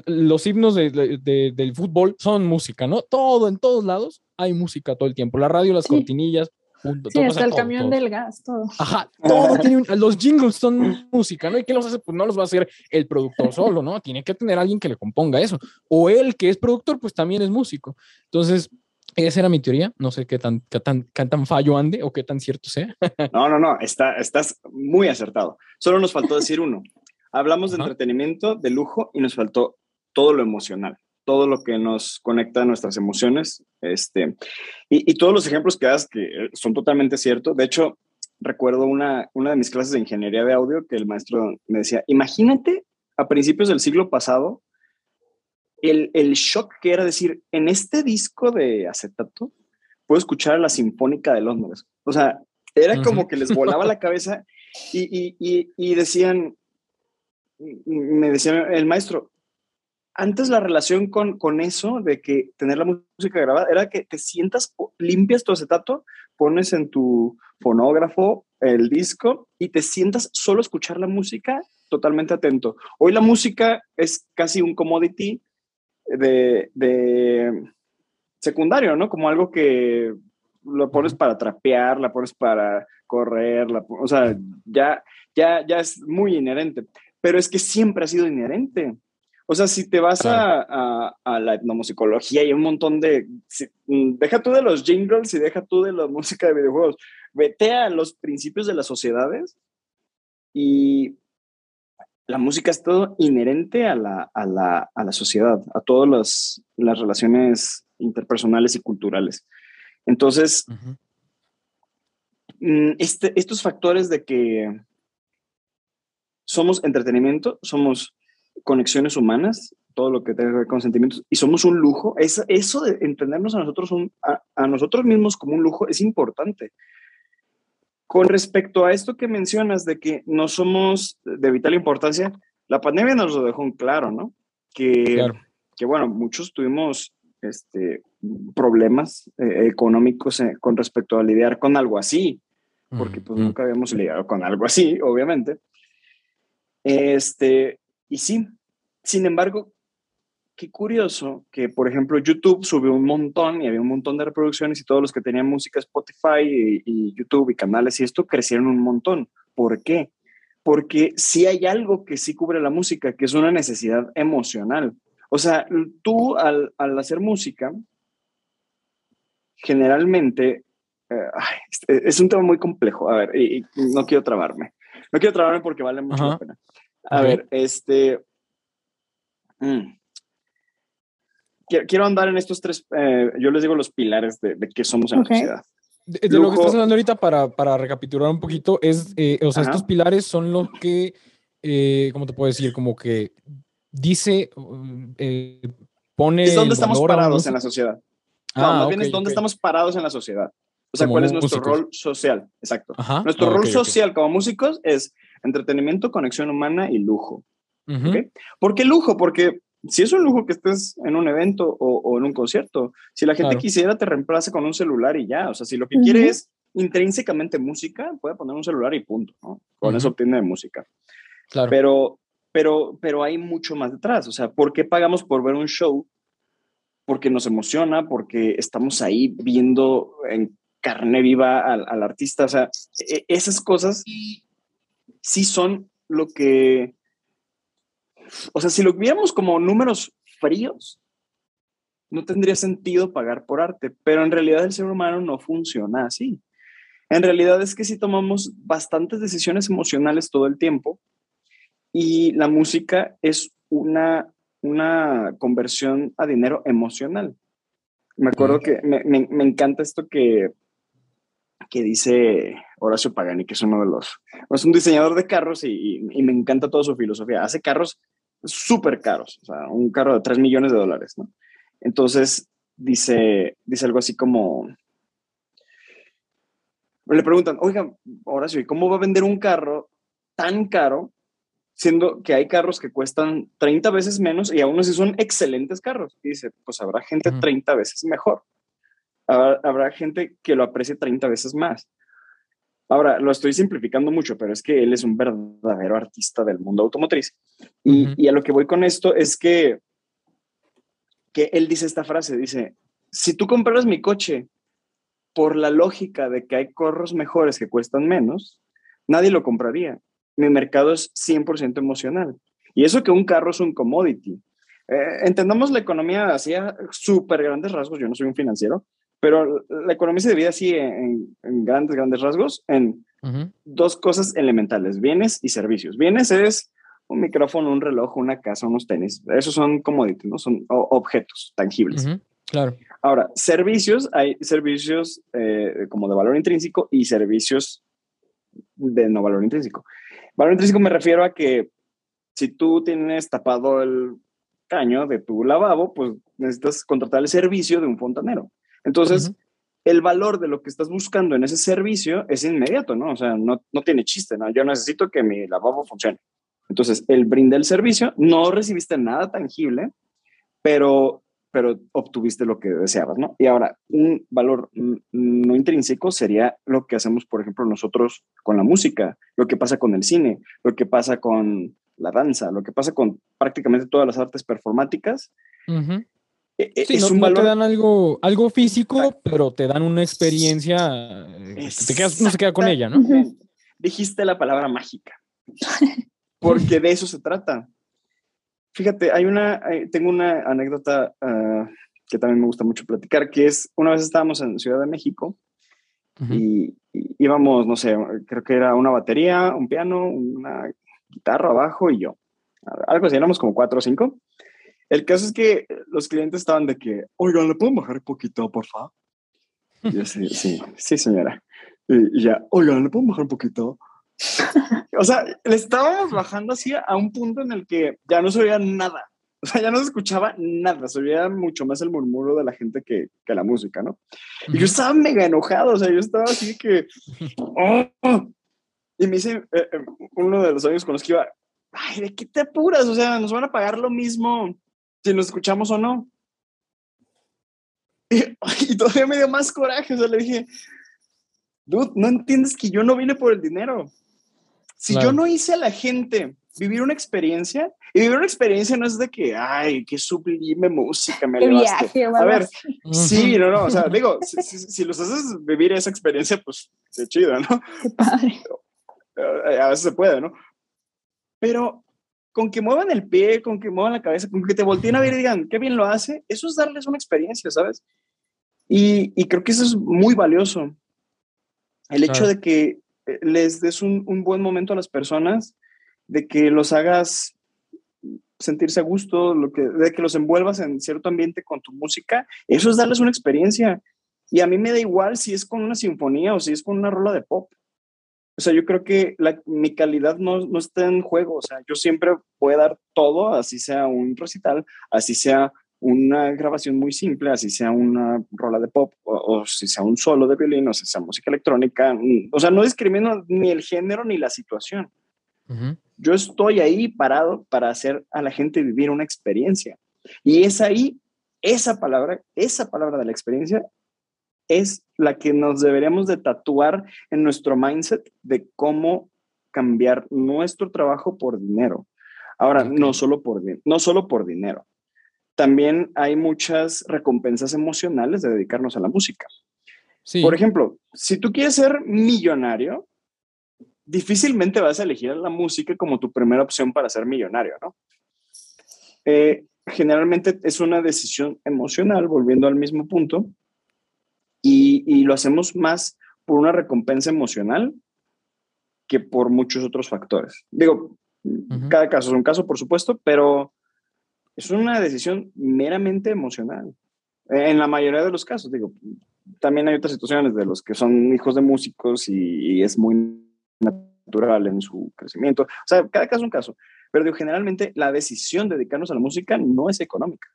los himnos de, de, de, del fútbol son música, ¿no? Todo, en todos lados hay música todo el tiempo. La radio, las sí. cortinillas. Punto, sí, hasta el todo, camión todo. del gas, todo. Ajá, <laughs> todo tiene un, los jingles son música, ¿no? ¿Y qué los hace? Pues no los va a hacer el productor solo, ¿no? Tiene que tener alguien que le componga eso. O él, que es productor, pues también es músico. Entonces, esa era mi teoría. No sé qué tan, qué tan, qué tan fallo ande o qué tan cierto sea. no, no, no. Está, estás muy acertado. Solo nos faltó decir uno. <laughs> Hablamos de entretenimiento, de lujo y nos faltó todo lo emocional, todo lo que nos conecta a nuestras emociones. Este, y, y todos los ejemplos que das que eh, son totalmente ciertos. De hecho, recuerdo una, una de mis clases de ingeniería de audio que el maestro me decía, imagínate a principios del siglo pasado el, el shock que era decir, en este disco de acetato puedo escuchar a la Sinfónica de Londres. O sea, Era como que les volaba la cabeza y, y, y, decían, me decía el maestro, antes la relación con, con eso de que tener la música grabada era que te sientas, limpias tu acetato, pones en tu fonógrafo el disco y te sientas solo a escuchar la música totalmente atento. Hoy la música es casi un commodity de, de secundario, ¿no? Como algo que lo pones para trapear, la pones para correr, la, o sea, ya, ya, ya es muy inherente, pero es que siempre ha sido inherente. O sea, si te vas a, a, la etnomusicología y un montón de... Mm, deja tú de los jingles y deja tú de la <laughs> música de videojuegos. Vete a los principios de las sociedades y la música es todo inherente a la, a la, a la sociedad, a todas las, las relaciones interpersonales y culturales. Entonces, mm, este, estos factores de que somos entretenimiento, somos conexiones humanas, todo lo que tenga que ver con sentimientos, y somos un lujo, es, eso de entendernos a nosotros, a, nosotros mismos como un lujo es importante. Con respecto a esto que mencionas de que no somos de vital importancia, la pandemia nos lo dejó en claro, ¿no? Que, que bueno, muchos tuvimos este, problemas eh, económicos eh, con respecto a lidiar con algo así, porque pues nunca habíamos lidiado con algo así, obviamente. Este, y sí, sin embargo, qué curioso que, por ejemplo, YouTube subió un montón y había un montón de reproducciones y todos los que tenían música Spotify y, YouTube y canales y esto crecieron un montón. ¿Por qué? Porque sí hay algo que sí cubre la música, que es una necesidad emocional. O sea, tú al, al hacer música, generalmente, eh, es un tema muy complejo, a ver, y, no quiero trabarme, no quiero trabarme porque vale mucho la pena. A ver, este... Mm, quiero andar en estos tres, eh, yo les digo los pilares de, de qué somos en la sociedad. De, lo que estás hablando ahorita, para, para recapitular un poquito, es, eh, o sea, estos pilares son los que, ¿cómo te puedo decir? Como que dice, eh, pone... Es donde estamos parados en la sociedad. Ah, más bien es donde estamos parados en la sociedad. O sea, ¿cuál es nuestro rol social? Exacto. nuestro ah, rol social como músicos es entretenimiento, conexión humana y lujo. ¿Por qué lujo? Porque si es un lujo que estés en un evento o, en un concierto, si la gente quisiera te reemplaza con un celular y ya. O sea, si lo que quiere es intrínsecamente música, puede poner un celular y punto. Con eso obtiene música. Claro. Pero pero, pero hay mucho más detrás. O sea, ¿por qué pagamos por ver un show? Porque nos emociona, porque estamos ahí viendo en carne viva al, artista. O sea, e, esas cosas sí son lo que, o sea, si lo viéramos como números fríos, no tendría sentido pagar por arte, pero en realidad el ser humano no funciona así. En realidad es que si tomamos bastantes decisiones emocionales todo el tiempo, y la música es una, una conversión a dinero emocional. Me acuerdo que me, me, encanta esto que, que dice Horacio Pagani, que es uno de los, es un diseñador de carros y, y, me encanta toda su filosofía. Hace carros súper caros, o sea, un carro de 3 millones de dólares, ¿no? Entonces dice, dice algo así como, le preguntan, oiga, Horacio, ¿y cómo va a vender un carro tan caro siendo que hay carros que cuestan 30 veces menos y aún así son excelentes carros. Y dice, pues habrá gente 30 veces mejor. Habrá, gente que lo aprecie 30 veces más. Ahora, lo estoy simplificando mucho, pero es que él es un verdadero artista del mundo automotriz. Y, y a lo que voy con esto es que, que él dice esta frase, dice, si tú compraras mi coche por la lógica de que hay carros mejores que cuestan menos, nadie lo compraría mi mercado es 100% emocional. Y eso que un carro es un commodity. Eh, entendamos la economía así a súper grandes rasgos, yo no soy un financiero, pero la economía se divide así en, grandes, grandes rasgos en dos cosas elementales, bienes y servicios. Bienes es un micrófono, un reloj, una casa, unos tenis. Esos son commodities, ¿no? Son objetos tangibles. Claro. Ahora, servicios, hay servicios eh, como de valor intrínseco y servicios de no valor intrínseco. Valor intrínseco me refiero a que si tú tienes tapado el caño de tu lavabo, pues necesitas contratar el servicio de un fontanero. Entonces, el valor de lo que estás buscando en ese servicio es inmediato, ¿no? O sea, no, no tiene chiste, ¿no? Yo necesito que mi lavabo funcione. Entonces, el brinde el servicio, no recibiste nada tangible, pero, pero obtuviste lo que deseabas, ¿no? Y ahora, un valor no intrínseco sería lo que hacemos, por ejemplo, nosotros con la música, lo que pasa con el cine, lo que pasa con la danza, lo que pasa con prácticamente todas las artes performáticas. E, e, sí, no, te dan algo, algo físico, pero te dan una experiencia eh, te quedas, no se queda con ella, ¿no? Dijiste la palabra mágica, <laughs> porque de eso se trata. Fíjate, hay una, tengo una anécdota ah, que también me gusta mucho platicar, que es, una vez estábamos en Ciudad de México y, íbamos, no sé, creo que era una batería, un piano, una guitarra abajo y yo. Algo así, éramos como cuatro o cinco. El caso es que los clientes estaban de que, oigan, ¿le puedo bajar un poquito, por favor? yo, sí, sí, sí, señora. Y, ya, oigan, ¿le puedo bajar un poquito? o sea, le estábamos bajando así a un punto en el que ya no se oía nada. O sea, ya no se escuchaba nada, se oía mucho más el murmuro de la gente que, que la música, ¿no? Y yo estaba mega enojado, o sea, yo estaba así que... Oh". Y me dice eh, eh, uno de los amigos con los que iba, ay, ¿de qué te apuras? O sea, nos van a pagar lo mismo si nos escuchamos o no. <laughs> Y, todavía me dio más coraje, o sea, le dije, dude, no entiendes que yo no vine por el dinero. Si yo no hice a la gente vivir una experiencia, y vivir una experiencia no es de que, ay, qué sublime música me Viaje, a ver, sí, no, no, o sea, <laughs> digo, si, los haces vivir esa experiencia, pues qué chido, ¿no? Qué padre. A veces se puede, ¿no? Pero con que muevan el pie, con que muevan la cabeza, con que te volteen a ver y digan, qué bien lo hace, eso es darles una experiencia, ¿sabes? Y, y creo que eso es muy valioso. El hecho de que eh, les des un, un, buen momento a las personas, de que los hagas sentirse a gusto, lo que, de que los envuelvas en cierto ambiente con tu música, eso es darles una experiencia. Y a mí me da igual si es con una sinfonía o si es con una rola de pop. O sea, yo creo que mi calidad no, no, está en juego. O sea, yo siempre voy a dar todo, así sea un recital, así sea una grabación muy simple, así sea una rola de pop, o, si sea un solo de violín, o si sea música electrónica. O sea, no discrimino ni el género ni la situación. Yo estoy ahí parado para hacer a la gente vivir una experiencia. Y es ahí, esa palabra, esa palabra de la experiencia es la que nos deberíamos de tatuar en nuestro mindset de cómo cambiar nuestro trabajo por dinero. Ahora, no, solo por, no solo por dinero, también hay muchas recompensas emocionales de dedicarnos a la música. Por ejemplo, si tú quieres ser millonario, difícilmente vas a elegir la música como tu primera opción para ser millonario, ¿no? Eh, generalmente es una decisión emocional, volviendo al mismo punto, y, lo hacemos más por una recompensa emocional que por muchos otros factores. Digo, cada caso es un caso, por supuesto, pero es una decisión meramente emocional. En la mayoría de los casos, digo, también hay otras situaciones de los que son hijos de músicos y, es muy natural en su crecimiento. O sea, cada caso es un caso. Pero digo, generalmente la decisión de dedicarnos a la música no es económica.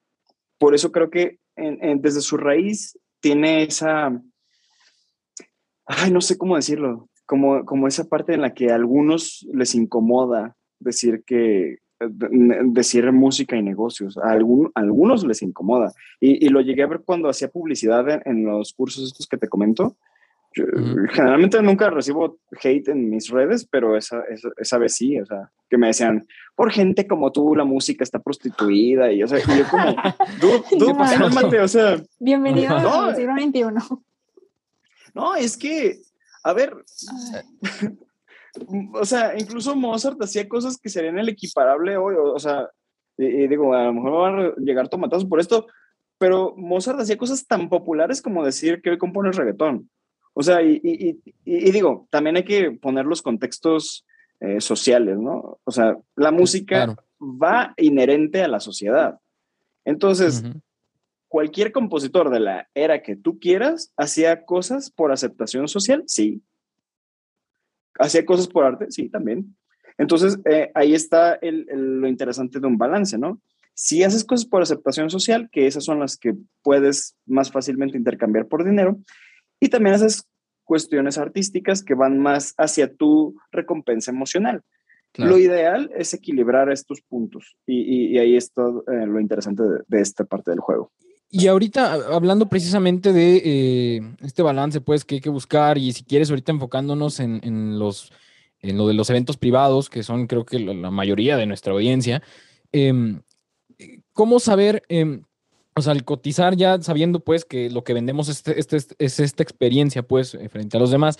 Por eso creo que desde su raíz tiene esa, ay, no sé cómo decirlo, como, como esa parte en la que a algunos les incomoda decir que, decir música y negocios, a, algunos les incomoda. Y, lo llegué a ver cuando hacía publicidad en, los cursos estos que te comento. Generalmente nunca recibo hate en mis redes, pero esa, esa, vez sí, o sea, que me decían, por gente como tú, la música está prostituida, y, o sea, yo como, <laughs> tú, tú, cálmate, o sea. Bienvenido al siglo XXI. No, es que, a ver, o sea, incluso Mozart hacía cosas que serían el equiparable hoy, o, sea, y, digo, a lo mejor van a llegar tomatazos por esto, pero Mozart hacía cosas tan populares como decir que hoy compone el reggaetón. O sea, y, y, y, digo, también hay que poner los contextos eh, sociales, ¿no? O sea, la música va inherente a la sociedad. Entonces, cualquier compositor de la era que tú quieras hacía cosas por aceptación social, sí. Hacía cosas por arte, sí, también. Entonces, eh, ahí está lo interesante de un balance, ¿no? Si haces cosas por aceptación social, que esas son las que puedes más fácilmente intercambiar por dinero, y también haces cuestiones artísticas que van más hacia tu recompensa emocional. Lo ideal es equilibrar estos puntos y, ahí está eh, lo interesante de, esta parte del juego. Y ahorita hablando precisamente de eh, este balance, pues que hay que buscar y si quieres ahorita enfocándonos en, los en lo de los eventos privados, que son creo que la, mayoría de nuestra audiencia, em, ¿cómo saber, em, o sea, al cotizar ya sabiendo pues que lo que vendemos es, este, es esta experiencia pues eh, frente a los demás,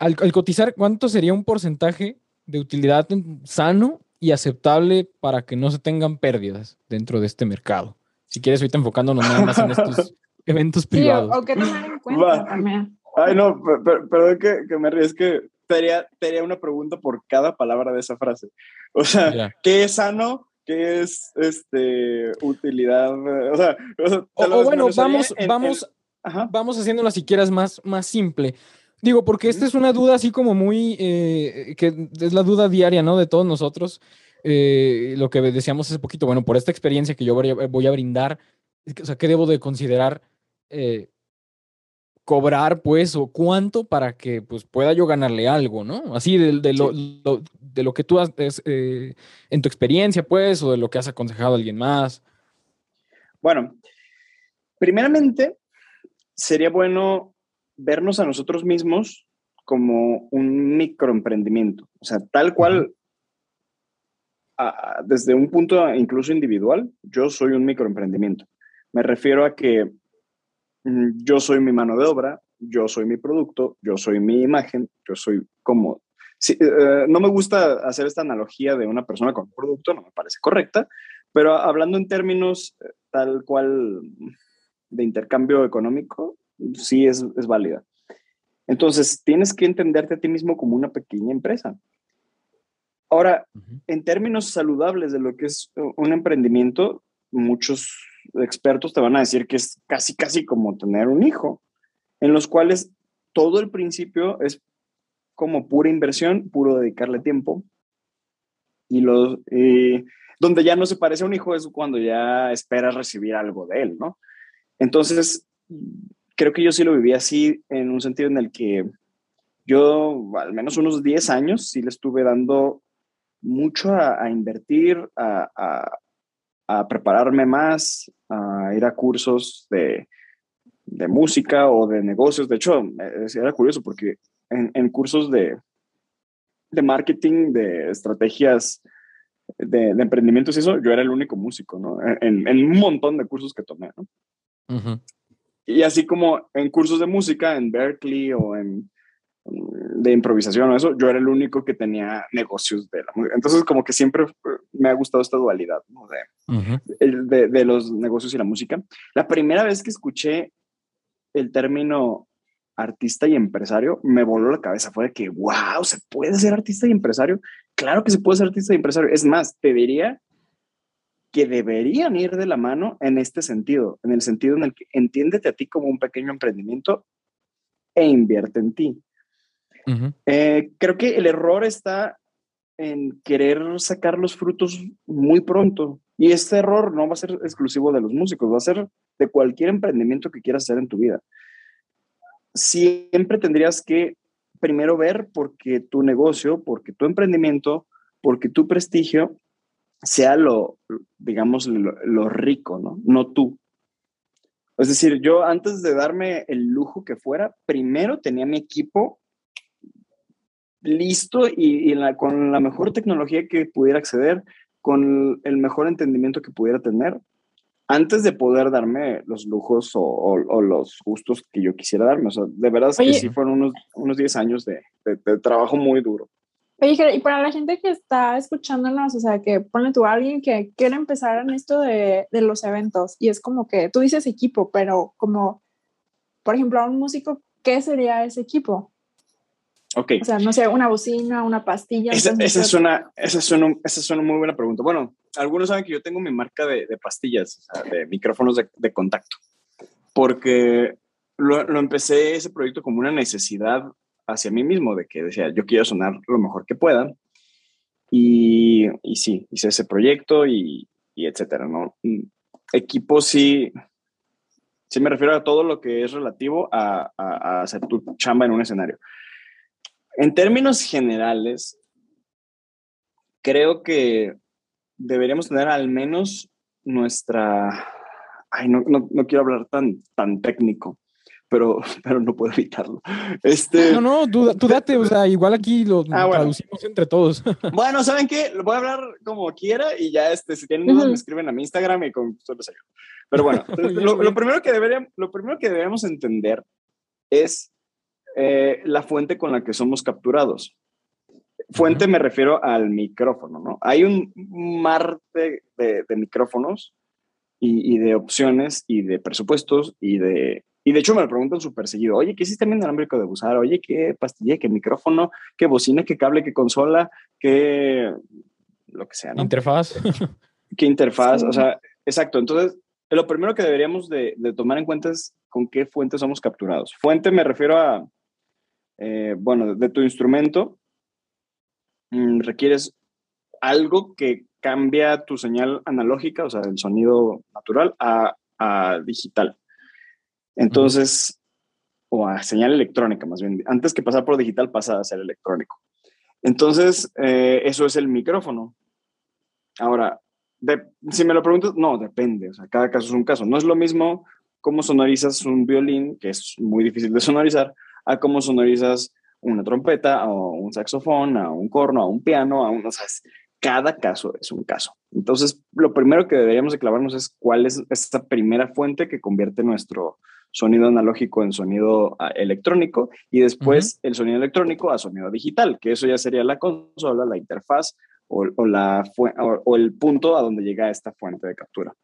al, al, cotizar, ¿cuánto sería un porcentaje de utilidad sano y aceptable para que no se tengan pérdidas dentro de este mercado. Si quieres, ahorita enfocándonos nada más en estos <laughs> eventos privados. o que tomar en cuenta también. Ay, no, perdón que, que, me ríes, que te haría, una pregunta por cada palabra de esa frase. O sea, ¿qué es sano? ¿Qué es este, utilidad? O sea, o, bueno, vamos, vamos, vamos haciéndolo si quieres más, más simple. Digo, porque esta es una duda así como muy, eh, que es la duda diaria, ¿no? De todos nosotros. Eh, lo que decíamos hace poquito, bueno, por esta experiencia que yo voy a brindar, o sea, ¿qué debo de considerar eh, cobrar, pues, o cuánto para que, pues, pueda yo ganarle algo, ¿no? Así de, de, lo, de lo, que tú has, en tu experiencia, pues, o de lo que has aconsejado a alguien más. Bueno, primeramente, sería bueno vernos a nosotros mismos como un microemprendimiento, o sea, tal cual, desde un punto incluso individual, yo soy un microemprendimiento. Me refiero a que yo soy mi mano de obra, yo soy mi producto, yo soy mi imagen, yo soy como... Eh, no me gusta hacer esta analogía de una persona con un producto, no me parece correcta, pero hablando en términos eh, tal cual de intercambio económico, sí es, es válida. Entonces, tienes que entenderte a ti mismo como una pequeña empresa. Ahora, en términos saludables de lo que es un emprendimiento, muchos expertos te van a decir que es casi, casi como tener un hijo, en los cuales todo el principio es como pura inversión, puro dedicarle tiempo. Y los, donde ya no se parece a un hijo es cuando ya esperas recibir algo de él, ¿no? Entonces, creo que yo sí lo viví así en un sentido en el que yo al menos unos 10 años sí le estuve dando mucho a, invertir, a, prepararme más, a ir a cursos de, de, música o de negocios. De hecho, era curioso porque en, en cursos de, de, marketing, de estrategias de, emprendimientos y eso, yo era el único músico, ¿no? En, en un montón de cursos que tomé, ¿no? Y así como en cursos de música, en Berkeley o en de improvisación o eso, yo era el único que tenía negocios de la música. Entonces, como que siempre me ha gustado esta dualidad ¿no? de, de, los negocios y la música. La primera vez que escuché el término artista y empresario, me voló la cabeza. Fue de que, wow, ¿se puede ser artista y empresario? Claro que se puede ser artista y empresario. Es más, te diría que deberían ir de la mano en este sentido, en el sentido en el que entiéndete a ti como un pequeño emprendimiento e invierte en ti. Eh, creo que el error está en querer sacar los frutos muy pronto. Y este error no va a ser exclusivo de los músicos, va a ser de cualquier emprendimiento que quieras hacer en tu vida. Siempre tendrías que primero ver porque tu negocio, porque tu emprendimiento, porque tu prestigio sea lo, digamos, lo, rico, ¿no? No tú. Es decir, yo antes de darme el lujo que fuera, primero tenía mi equipo listo y, con la mejor tecnología que pudiera acceder, con el mejor entendimiento que pudiera tener, antes de poder darme los lujos o, los gustos que yo quisiera darme. O sea, de verdad es que sí fueron unos, unos 10 años de trabajo muy duro. Oye, y para la gente que está escuchándonos, o sea, que pone tú a alguien que quiere empezar en esto de, de, los eventos y es como que tú dices equipo, pero como, por ejemplo, a un músico, ¿qué sería ese equipo? Ok. O sea, no sé, una bocina, una pastilla. Esa, esa es, una, esa, es una, esa es una muy buena pregunta. Bueno, algunos saben que yo tengo mi marca de, de pastillas, o sea, de micrófonos de, de contacto, porque lo, lo, empecé ese proyecto como una necesidad hacia mí mismo, de que decía, yo quiero sonar lo mejor que pueda. Y, y sí, hice ese proyecto y, y etcétera, ¿no? Equipo sí, Sí me refiero a todo lo que es relativo a, a hacer tu chamba en un escenario. En términos generales, creo que deberíamos tener al menos nuestra... Ay, no, no, no quiero hablar tan, tan técnico, pero, <laughs> pero no puedo evitarlo. Este... No, no, tú, tú date, o sea, igual aquí lo ah, traducimos entre todos. <laughs> Bueno, ¿saben qué? Voy a hablar como quiera y ya, este, si tienen dudas, me escriben a mi Instagram y con. Pero bueno, <laughs> lo, lo, primero que deberíamos, lo primero que deberíamos entender es eh, la fuente con la que somos capturados. Fuente me refiero al micrófono, ¿no? Hay un mar de, de, micrófonos y, y, de opciones y de presupuestos y de... Y de hecho me lo preguntan súper seguido, oye, ¿qué sistema inalámbrico de usar? Oye, ¿qué pastilla? ¿Qué micrófono? ¿Qué bocina? ¿Qué cable? ¿Qué consola? ¿Qué... lo que sea, ¿no? Interfaz. <laughs> ¿Qué interfaz? O sea, exacto. Entonces, lo primero que deberíamos de, de tomar en cuenta es con qué fuente somos capturados. Fuente me refiero a, eh, bueno, de tu instrumento, mm, requieres algo que cambia tu señal analógica, o sea, el sonido natural, a, digital. Entonces, o a señal electrónica más bien. Antes que pasar por digital pasa a ser electrónico. Entonces, eh, eso es el micrófono. Ahora, si me lo preguntas, no, depende. O sea, cada caso es un caso. No es lo mismo cómo sonorizas un violín, que es muy difícil de sonorizar, a cómo sonorizas una trompeta o un saxofón, a un corno, a un piano, a un, o sea, cada caso es un caso. Entonces, lo primero que deberíamos de clavarnos es cuál es esta primera fuente que convierte nuestro sonido analógico en sonido ah, electrónico y después el sonido electrónico a sonido digital, que eso ya sería la consola, la interfaz o, la o el punto a donde llega esta fuente de captura.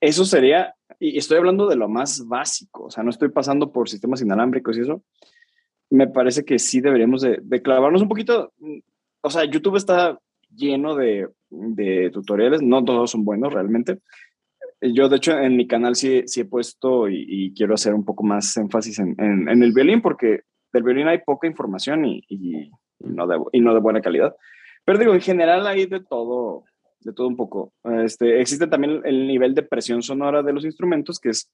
Eso sería, y estoy hablando de lo más básico, o sea, no estoy pasando por sistemas inalámbricos y eso. Me parece que sí deberíamos de, clavarnos un poquito. O sea, YouTube está lleno de, de, tutoriales, no todos son buenos realmente. Yo, de hecho, en mi canal sí, sí he puesto y, quiero hacer un poco más énfasis en, en, el violín, porque del violín hay poca información y, y, no de, y no de buena calidad. Pero digo, en general hay de todo, de todo un poco. Este, existe también el nivel de presión sonora de los instrumentos, que es,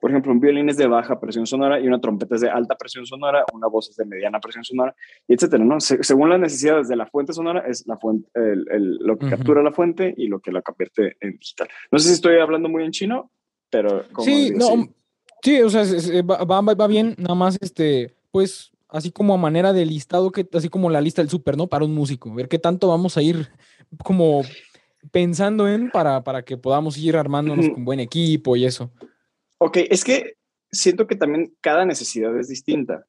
por ejemplo, un violín es de baja presión sonora y una trompeta es de alta presión sonora, una voz es de mediana presión sonora, y etcétera, ¿no? según las necesidades de la fuente sonora, es la fuente, el, lo que captura la fuente y lo que la convierte en digital. No sé si estoy hablando muy en chino, pero... sí, no, sí. o sea, va, va, bien, nada más, este, pues así como a manera de listado, que, así como la lista del súper, ¿no? Para un músico, ver qué tanto vamos a ir como pensando en para, para que podamos ir armándonos con buen equipo y eso. Ok, es que siento que también cada necesidad es distinta.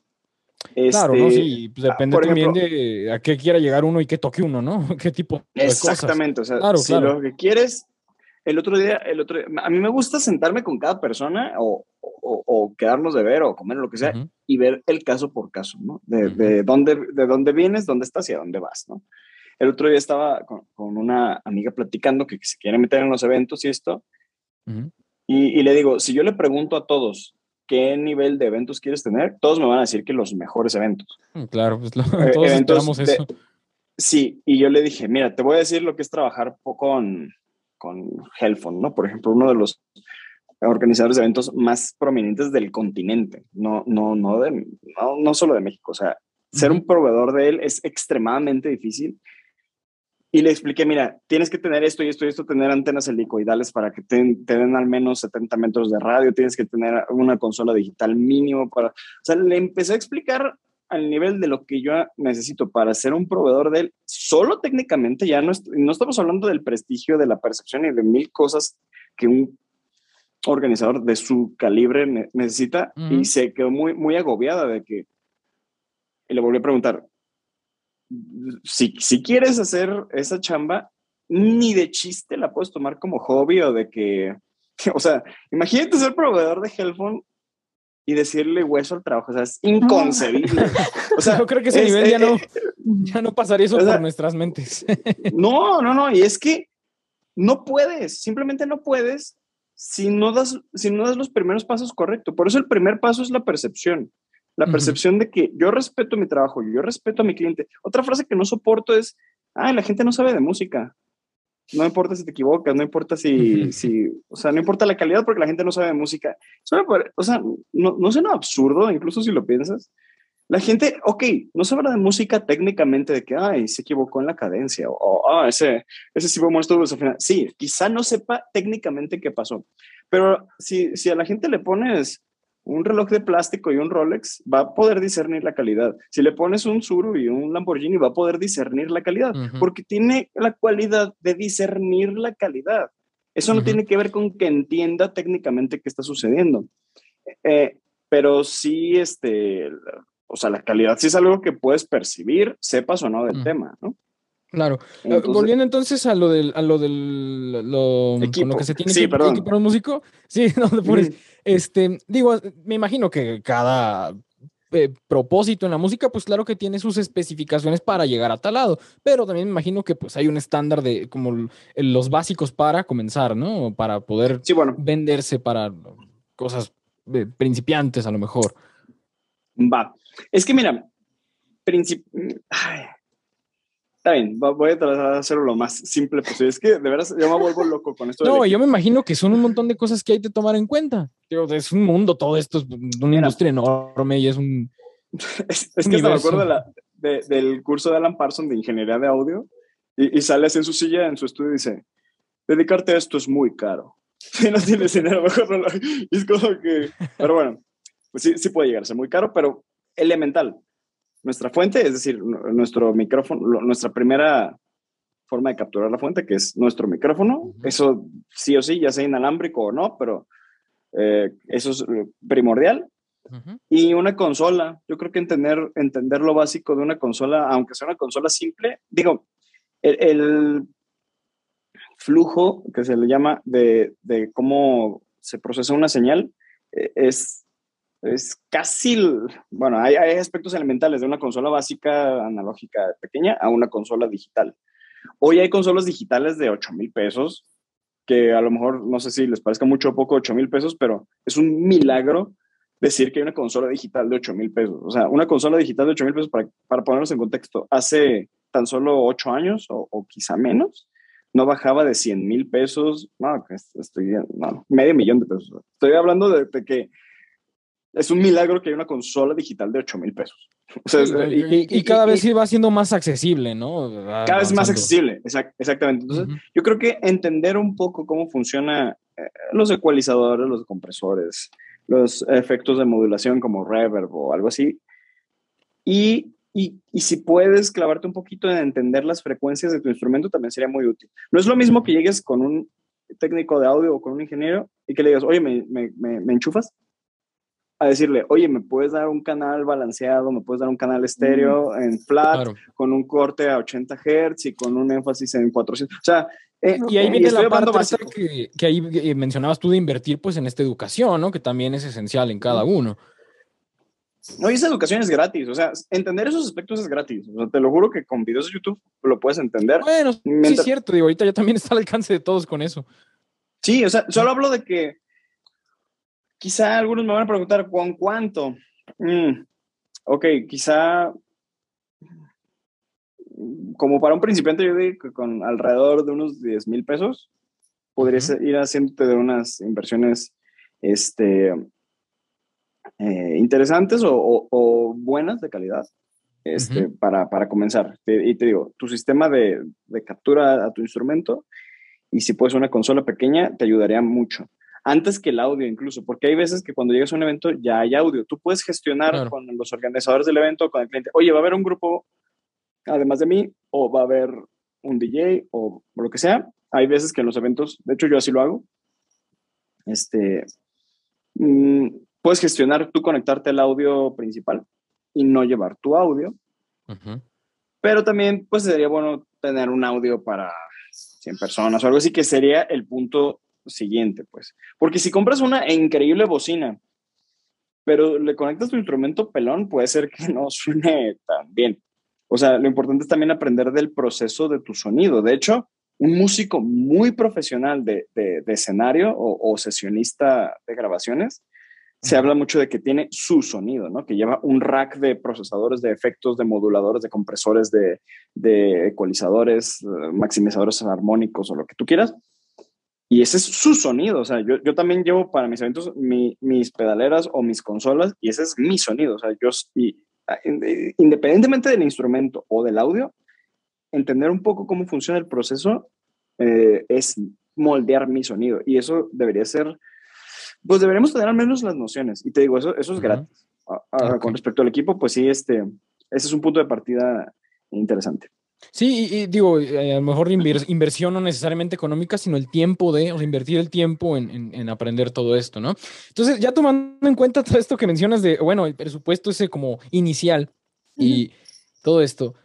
claro, ¿no? Este, sí, pues depende también de a qué quiera llegar uno y qué toque uno, ¿no? <laughs> ¿Qué tipo de Exactamente, o sea, si lo que quieres, el otro día, el otro a mí me gusta sentarme con cada persona o, o, quedarnos de ver o comer lo que sea y ver el caso por caso, ¿no? De, de, dónde, de dónde vienes, dónde estás y a dónde vas, ¿no? El otro día estaba con, una amiga platicando que, se quiere meter en los eventos y esto. y, le digo, si yo le pregunto a todos qué nivel de eventos quieres tener, todos me van a decir que los mejores eventos. Mm, claro, pues eh, todos esperamos eso. sí, y yo le dije, mira, te voy a decir lo que es trabajar con, con Hellphone, ¿no? Por ejemplo, uno de los organizadores de eventos más prominentes del continente, no, no, no, de, no, no solo de México, o sea, ser un proveedor de él es extremadamente difícil y le expliqué, mira, tienes que tener esto y esto y esto, tener antenas helicoidales para que te, den al menos 70 metros de radio, tienes que tener una consola digital mínimo para... O sea, le empecé a explicar al nivel de lo que yo necesito para ser un proveedor de él, solo técnicamente, ya no, no estamos hablando del prestigio, de la percepción y de mil cosas que un organizador de su calibre necesita y se quedó muy, muy agobiada de que... Y le volví a preguntar, si, si quieres hacer esa chamba, ni de chiste la puedes tomar como hobby o de que, <laughs> o sea, imagínate ser proveedor de Hellphone y decirle hueso al trabajo, o sea, es inconcebible. O sea, <laughs> yo creo que ese nivel ya, no, eh, ya no pasaría eso por nuestras mentes. <laughs> no, no, no, y es que no puedes, simplemente no puedes si no das, si no das los primeros pasos correctos. Por eso el primer paso es la percepción. La percepción de que yo respeto mi trabajo, yo respeto a mi cliente. Otra frase que no soporto es, ah, la gente no sabe de música. No importa si te equivocas, no importa si, si, o sea, no importa la calidad porque la gente no sabe de música. o sea, no, no suena absurdo, incluso si lo piensas. La gente, ok, no habla de música técnicamente de que, ay, se equivocó en la cadencia o, ah, ese, ese sí fue muerto de final. Sí, quizá no sepa técnicamente qué pasó, pero si, si a la gente le pones un reloj de plástico y un Rolex, va a poder discernir la calidad. Si le pones un Zuru y un Lamborghini, va a poder discernir la calidad, porque tiene la cualidad de discernir la calidad. Eso no tiene que ver con que entienda técnicamente qué está sucediendo. Eh, pero sí, este, o sea, la calidad sí es algo que puedes percibir, sepas o no del tema, ¿no? Claro. Eh, volviendo entonces a lo del, a lo del, lo, con lo que se tiene que equipar un músico, sí, <laughs> donde pones, este, digo, me imagino que cada eh, propósito en la música, pues claro que tiene sus especificaciones para llegar a tal lado, pero también me imagino que pues hay un estándar de como los básicos para comenzar, ¿no? Para poder venderse para cosas eh, principiantes a lo mejor. Va. Es que mira, princip Está bien, voy a tratar de hacerlo lo más simple posible. Es que de verdad yo me vuelvo loco con esto. No, yo me imagino que son un montón de cosas que hay que tomar en cuenta. Es un mundo todo esto, es una industria enorme y es un. <laughs> Es, que me acuerdo del curso de Alan Parsons de ingeniería de audio y, sale así en su silla, en su estudio y dice: Dedicarte a esto es muy caro. <laughs> Si no tienes dinero, mejor no lo. Y es como que. Pero bueno, pues sí, sí puede llegar a ser muy caro, pero elemental nuestra fuente, es decir, nuestro micrófono, nuestra primera forma de capturar la fuente, que es nuestro micrófono. Eso sí o sí, ya sea inalámbrico o no, pero eh, eso es primordial. Y una consola, yo creo que entender, entender lo básico de una consola, aunque sea una consola simple, digo, el, flujo que se le llama de, de, cómo se procesa una señal eh, es es casi, bueno, hay, aspectos elementales de una consola básica analógica pequeña a una consola digital. Hoy hay consolas digitales de 8 mil pesos, que a lo mejor no sé si les parezca mucho o poco 8 mil pesos, pero es un milagro decir que hay una consola digital de 8 mil pesos. O sea, una consola digital de 8 mil pesos, para, para ponernos en contexto, hace tan solo 8 años o, quizá menos, no bajaba de 100 mil pesos, no, estoy, no, medio millón de pesos. Estoy hablando de, de que es un milagro que hay una consola digital de 8 mil pesos. y, cada vez va siendo más accesible, ¿no? Cada vez más accesible, exactamente. Entonces, yo creo que entender un poco cómo funciona eh, los ecualizadores, los compresores, los efectos de modulación como reverb o algo así. Y, y, y, si puedes clavarte un poquito en entender las frecuencias de tu instrumento, también sería muy útil. No es lo mismo que llegues con un técnico de audio o con un ingeniero y que le digas, oye, ¿me, me, me enchufas? A decirle, oye, ¿me puedes dar un canal balanceado? ¿Me puedes dar un canal estéreo en flat con un corte a 80 Hz y con un énfasis en 400? O sea, eh, y ahí viene la parte que, que, ahí eh, mencionabas tú de invertir pues en esta educación, ¿no? Que también es esencial en cada uno. No, y esa educación es gratis, o sea, entender esos aspectos es gratis. O sea, te lo juro que con videos de YouTube lo puedes entender. Bueno, sí es cierto, digo, ahorita ya también está al alcance de todos con eso. Sí, o sea, solo hablo de que Quizá algunos me van a preguntar, ¿con cuánto? Mm, ok, quizá como para un principiante yo digo que con alrededor de unos 10 mil pesos podrías ir haciéndote de unas inversiones este, eh, interesantes o, buenas de calidad este, para, para, comenzar. Y te digo, tu sistema de, de, captura a tu instrumento y si puedes una consola pequeña te ayudaría mucho antes que el audio incluso, porque hay veces que cuando llegas a un evento ya hay audio. Tú puedes gestionar con los organizadores del evento, con el cliente, oye, va a haber un grupo además de mí, o va a haber un DJ o, lo que sea. Hay veces que en los eventos, de hecho yo así lo hago, este, mm, puedes gestionar tú conectarte al audio principal y no llevar tu audio. Pero también, pues sería bueno tener un audio para 100 personas o algo así, que sería el punto siguiente, pues. Porque si compras una increíble bocina, pero le conectas tu instrumento pelón, puede ser que <laughs> no suene tan bien. O sea, lo importante es también aprender del proceso de tu sonido. De hecho, un músico muy profesional de, de, escenario o, sesionista de grabaciones se habla mucho de que tiene su sonido, ¿no? Que lleva un rack de procesadores, de efectos, de moduladores, de compresores, de, de ecualizadores, eh, maximizadores armónicos o lo que tú quieras. Y ese es su sonido. O sea, yo, yo también llevo para mis eventos mis pedaleras o mis consolas y ese es mi sonido. O sea, yo, y, ah, independientemente del instrumento o del audio, entender un poco cómo funciona el proceso eh, es moldear mi sonido. Y eso debería ser, pues deberíamos tener al menos las nociones. Y te digo, eso, eso es gratis. Con respecto al equipo, pues sí, este, ese es un punto de partida interesante. Sí, y, digo, eh, a lo mejor inversión no necesariamente económica, sino el tiempo de, o sea, invertir el tiempo en, en, aprender todo esto, ¿no? Entonces, ya tomando en cuenta todo esto que mencionas de, bueno, el presupuesto ese como inicial y todo esto,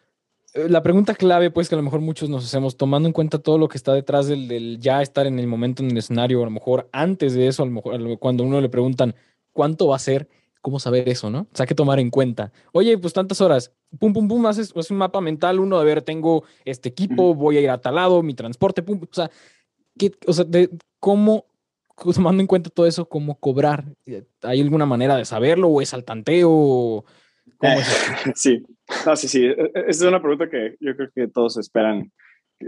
eh, la pregunta clave, pues, que a lo mejor muchos nos hacemos, tomando en cuenta todo lo que está detrás del, del ya estar en el momento en el escenario, a lo mejor antes de eso, a lo mejor cuando uno le preguntan cuánto va a ser, ¿cómo saber eso, no? O sea, que tomar en cuenta. Oye, pues tantas horas, pum, pum, pum, haces, un mapa mental, uno, de ver, tengo este equipo, voy a ir a tal lado, mi transporte, pum, o sea, ¿qué, o sea, de, ¿cómo, tomando en cuenta todo eso, cómo cobrar? ¿Hay alguna manera de saberlo o es al tanteo? ¿Cómo es <laughs> Sí, no, sí, sí. E, e, es una pregunta que yo creo que todos esperan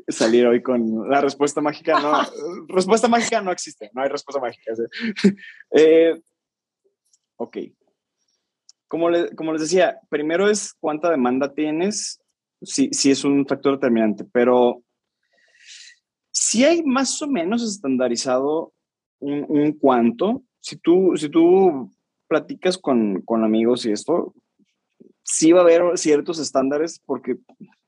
salir hoy con la respuesta mágica. No, <laughs> respuesta mágica no existe, no hay respuesta mágica. Eh, ok, como, como les decía, primero es cuánta demanda tienes, si sí, es un factor determinante, pero si hay más o menos estandarizado un, un cuánto. Si tú, si tú platicas con, con, amigos y esto, sí va a haber ciertos estándares, porque,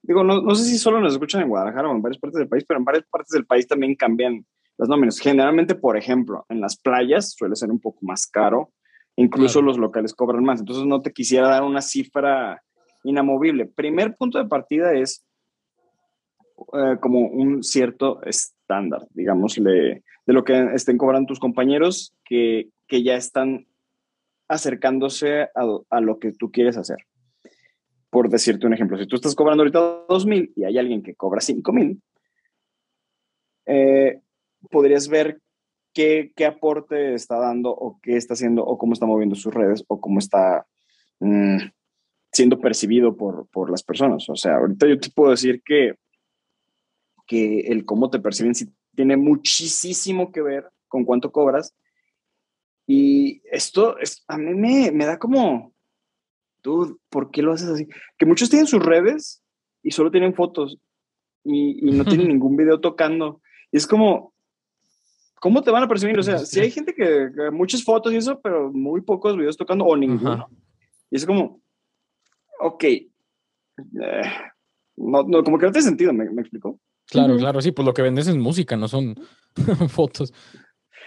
digo, no, no, sé si solo nos escuchan en Guadalajara o en varias partes del país, pero en varias partes del país también cambian las nóminas. Generalmente, por ejemplo, en las playas suele ser un poco más caro Incluso los locales cobran más. Entonces no te quisiera dar una cifra inamovible. Primer punto de partida es eh, como un cierto estándar, digámosle, de lo que estén cobrando tus compañeros que, que ya están acercándose a, a, lo que tú quieres hacer. Por decirte un ejemplo, si tú estás cobrando ahorita 2,000 y hay alguien que cobra 5,000, eh, podrías ver qué, aporte está dando o qué está haciendo o cómo está moviendo sus redes o cómo está mm, siendo percibido por, por, las personas. O sea, ahorita yo te puedo decir que, que el cómo te perciben sí tiene muchísimo que ver con cuánto cobras. Y esto es, a mí me, me da como, tú, ¿por qué lo haces así? Que muchos tienen sus redes y solo tienen fotos y, y no tienen <laughs> ningún video tocando. Y es como, ¿cómo te van a percibir? O sea, si hay gente que, muchas fotos y eso, pero muy pocos videos tocando o ninguno. Y es como, ok, eh, no, no, como que no tiene sentido, ¿me, me explicó? Claro, claro, sí, pues lo que vendes es música, no son <laughs> fotos.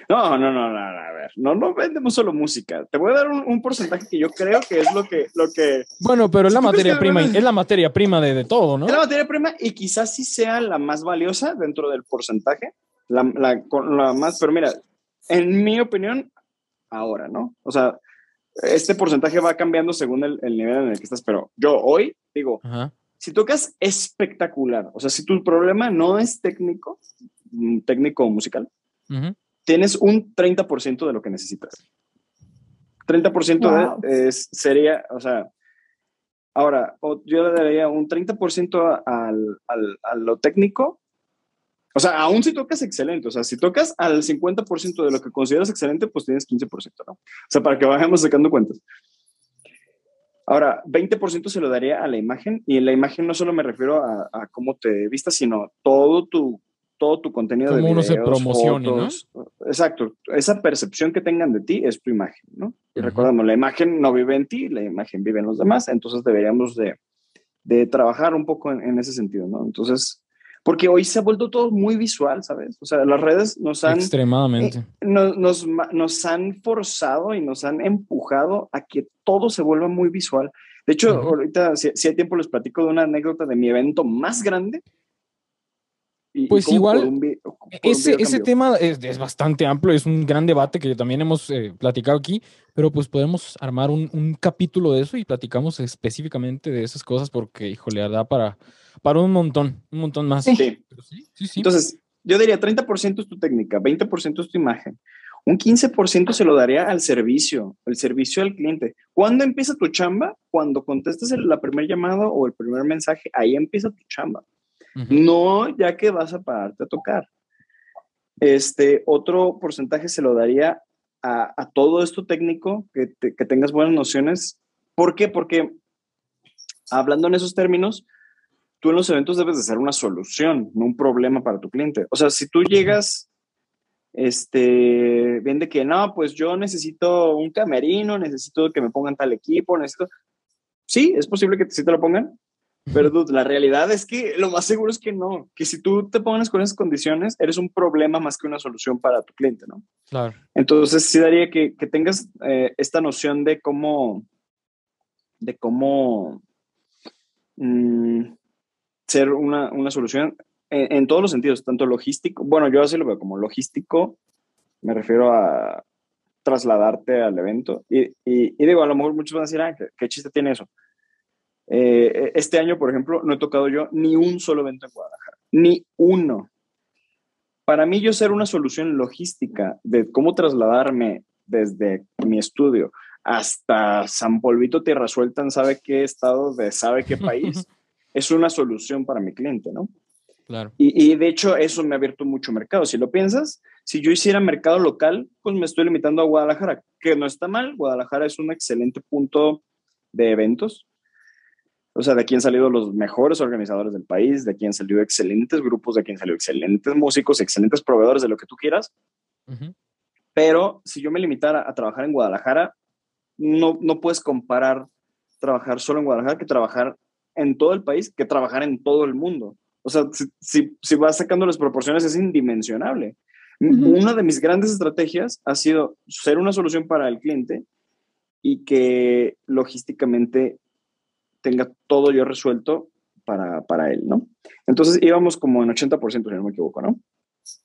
No, no, no, no, a ver, no, no vendemos solo música. Te voy a dar un, porcentaje que yo creo que es lo que, lo que. Bueno, pero es la materia prima, es la materia prima de, de, todo, ¿no? Es la materia prima y quizás sí sea la más valiosa dentro del porcentaje, la, la, más, pero mira, en mi opinión, ahora, ¿no? O sea, este porcentaje va cambiando según el, nivel en el que estás, pero yo hoy digo, si tocas espectacular, o sea, si tu problema no es técnico, mm, técnico o musical, tienes un 30% de lo que necesitas. 30% de, es, sería, o sea, ahora, yo le daría un 30% al, al, a lo técnico o sea, aún si tocas excelente, o sea, si tocas al 50% de lo que consideras excelente, pues tienes 15%, ¿no? O sea, para que vayamos sacando cuentas. Ahora, 20% se lo daría a la imagen y en la imagen no solo me refiero a, cómo te vistas, sino todo tu, todo tu contenido de videos, uno se promocione, ¿no? Exacto, esa percepción que tengan de ti es tu imagen, ¿no? Y recordamos, la imagen no vive en ti, la imagen vive en los demás, entonces deberíamos de, de trabajar un poco en, en, ese sentido, ¿no? Entonces, porque hoy se ha vuelto todo muy visual, ¿sabes? O sea, las redes nos han... Extremadamente. Eh, nos, nos, han forzado y nos han empujado a que todo se vuelva muy visual. De hecho, ahorita, si, hay tiempo, les platico de una anécdota de mi evento más grande. pues igual, ese, ese tema es, es, bastante amplio, es un gran debate que también hemos eh, platicado aquí, pero pues podemos armar un, un, capítulo de eso y platicamos específicamente de esas cosas porque, híjole, da para para un montón, un montón más. Sí. sí, sí, Entonces, yo diría 30% es tu técnica, 20% es tu imagen, Un 15% se lo daría al servicio, el servicio al cliente. ¿Cuándo empieza tu chamba? Cuando contestes la primer llamada o el primer mensaje, ahí empieza tu chamba. No ya que vas a pararte a tocar. Este otro porcentaje se lo daría a, todo esto técnico, que, que tengas buenas nociones. ¿Por qué? Porque hablando en esos términos, tú en los eventos debes de ser una solución, no un problema para tu cliente. O sea, si tú llegas, este, ven de que no, pues yo necesito un camerino, necesito que me pongan tal equipo, necesito... Sí, es posible que sí te lo pongan, pero la realidad es que lo más seguro es que no, que si tú te pones con esas condiciones, eres un problema más que una solución para tu cliente, ¿no? Claro. Entonces, sí daría que, que tengas eh, esta noción de cómo, de cómo mm, ser una, una solución en, todos los sentidos, tanto logístico, bueno, yo así lo veo como logístico, me refiero a trasladarte al evento. Y, y, digo, a lo mejor muchos van a decir, ah, ¿qué, chiste tiene eso? Eh, este año, por ejemplo, no he tocado yo ni un solo evento en Guadalajara, ni uno. Para mí, yo ser una solución logística de cómo trasladarme desde mi estudio hasta San Polvito Tierra Suelta en sabe qué estado de sabe qué país, <laughs> es una solución para mi cliente, ¿no? Claro. Y, de hecho eso me ha abierto mucho mercado. Si lo piensas, si yo hiciera mercado local, pues me estoy limitando a Guadalajara, que no está mal. Guadalajara es un excelente punto de eventos. O sea, de aquí han salido los mejores organizadores del país, de aquí han salido excelentes grupos, de aquí han salido excelentes músicos, excelentes proveedores de lo que tú quieras. Pero si yo me limitara a trabajar en Guadalajara, no, no puedes comparar trabajar solo en Guadalajara que trabajar en todo el país que trabajar en todo el mundo. O sea, si, si, vas sacando las proporciones es indimensionable. Una de mis grandes estrategias ha sido ser una solución para el cliente y que logísticamente tenga todo yo resuelto para, para él, ¿no? Entonces íbamos como en 80%, si no me equivoco, ¿no?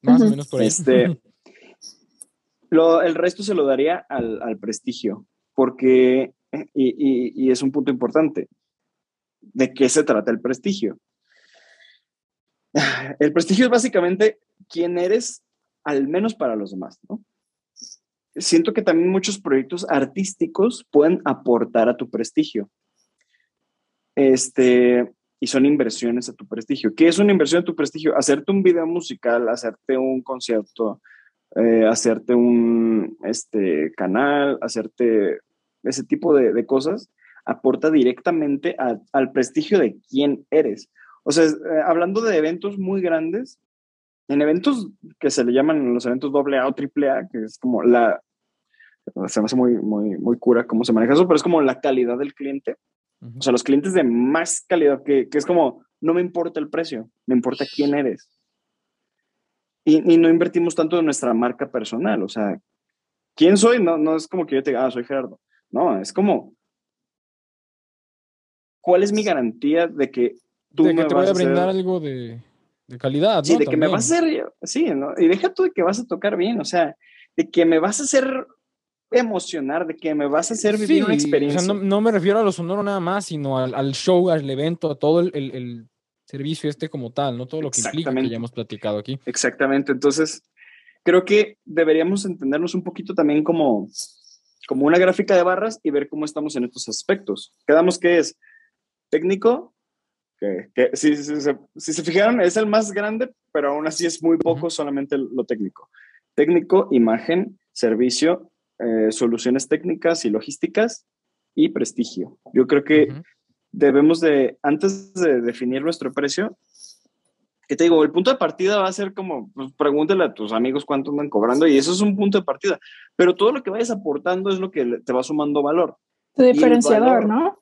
Más o menos por ahí. Este, lo, el resto se lo daría al, al prestigio, porque, y, y, y, es un punto importante, ¿de qué se trata el prestigio? El prestigio es básicamente quién eres, al menos para los demás, ¿no? Siento que también muchos proyectos artísticos pueden aportar a tu prestigio. Este, y son inversiones a tu prestigio. ¿Qué es una inversión a tu prestigio? Hacerte un video musical, hacerte un concierto, eh, hacerte un este, canal, hacerte ese tipo de, de cosas aporta directamente al prestigio de quién eres. O sea, eh, hablando de eventos muy grandes, en eventos que se le llaman los eventos AA o AAA, que es como la, se me hace muy, muy, muy cura cómo se maneja eso, pero es como la calidad del cliente. O sea, los clientes de más calidad, que, que, es como, no me importa el precio, me importa quién eres. Y, y, no invertimos tanto en nuestra marca personal, o sea, ¿quién soy? No, no es como que yo te diga, ah, soy Gerardo. No, es como, ¿cuál es mi garantía de que tú de que te voy a brindar algo de, de, calidad? Sí, de que me vas a hacer, sí, ¿no? Y deja tú de que vas a tocar bien, o sea, de que me vas a hacer emocionar, de que me vas a hacer vivir una experiencia. O sea, no, no, me refiero a lo sonoro nada más, sino al, al show, al evento, a todo el, el, el, servicio este como tal, ¿no? Todo lo que implica que ya hemos platicado aquí. Exactamente, entonces creo que deberíamos entendernos un poquito también como, como una gráfica de barras y ver cómo estamos en estos aspectos. Quedamos que es técnico, que, que si, si, si, si, se fijaron, es el más grande, pero aún así es muy poco solamente lo técnico. Técnico, imagen, servicio, eh, soluciones técnicas y logísticas y prestigio. Yo creo que uh -huh. debemos de, antes de definir nuestro precio, que te digo, el punto de partida va a ser como, pues, pregúntale a tus amigos cuánto andan cobrando y eso es un punto de partida, pero todo lo que vayas aportando es lo que te va sumando valor. Tu diferenciador, valor, ¿no?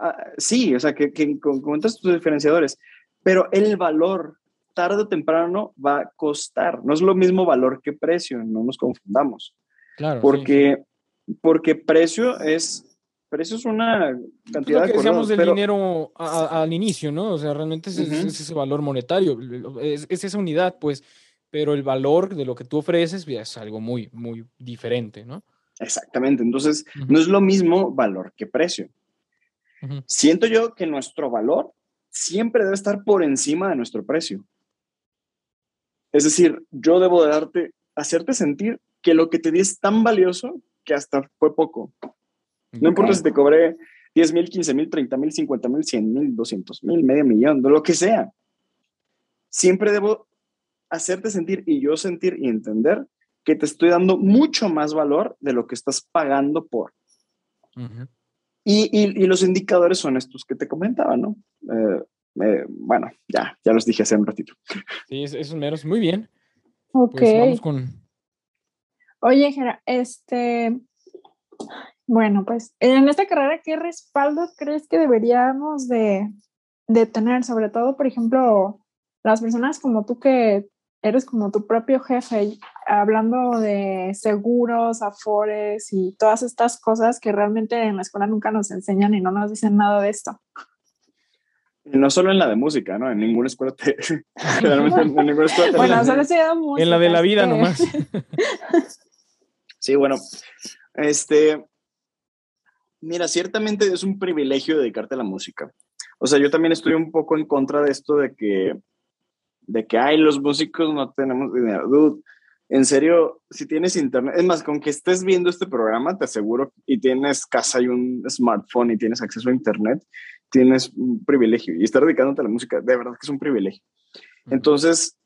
Uh, sí, o sea, que, que comentas tus diferenciadores, pero el valor tarde o temprano va a costar. No es lo mismo valor que precio, no nos confundamos. Claro. Porque, sí. porque precio es precio es una cantidad es lo que decíamos del pero... dinero a, a, al inicio, ¿no? O sea, realmente es, uh -huh. es, ese valor monetario, es, es, esa unidad, pues, pero el valor de lo que tú ofreces es algo muy, muy diferente, ¿no? Exactamente, entonces uh -huh. no es lo mismo valor que precio. Uh -huh. Siento yo que nuestro valor siempre debe estar por encima de nuestro precio. Es decir, yo debo de darte, hacerte sentir que lo que te di es tan valioso que hasta fue poco. No importa si te cobré 10 mil, 15 mil, 30 mil, 50 mil, 100 mil, 200 mil, medio millón, lo que sea. Siempre debo hacerte sentir y yo sentir y entender que te estoy dando mucho más valor de lo que estás pagando por. Y, y, los indicadores son estos que te comentaba, ¿no? Eh, eh, bueno, ya, ya los dije hace un ratito. Sí, esos meros, muy bien. Ok. Pues vamos con... Oye, Gera, este, bueno, pues en esta carrera, ¿qué respaldo crees que deberíamos de, de tener? Sobre todo, por ejemplo, las personas como tú que eres como tu propio jefe, hablando de seguros, afores y todas estas cosas que realmente en la escuela nunca nos enseñan y no nos dicen nada de esto. No solo en la de música, ¿no? En ninguna escuela te... <laughs> Generalmente en ninguna escuela te Bueno, solo se da música. En la de la vida nomás. <laughs> sí, bueno, este... Mira, ciertamente es un privilegio dedicarte a la música. O sea, yo también estoy un poco en contra de esto de que de que, ay, los músicos no tenemos dinero. Dude, en serio, si tienes internet, es más, con que estés viendo este programa, te aseguro, y tienes casa y un smartphone y tienes acceso a internet, tienes un privilegio. Y estar dedicándote a la música, de verdad que es un privilegio. Entonces,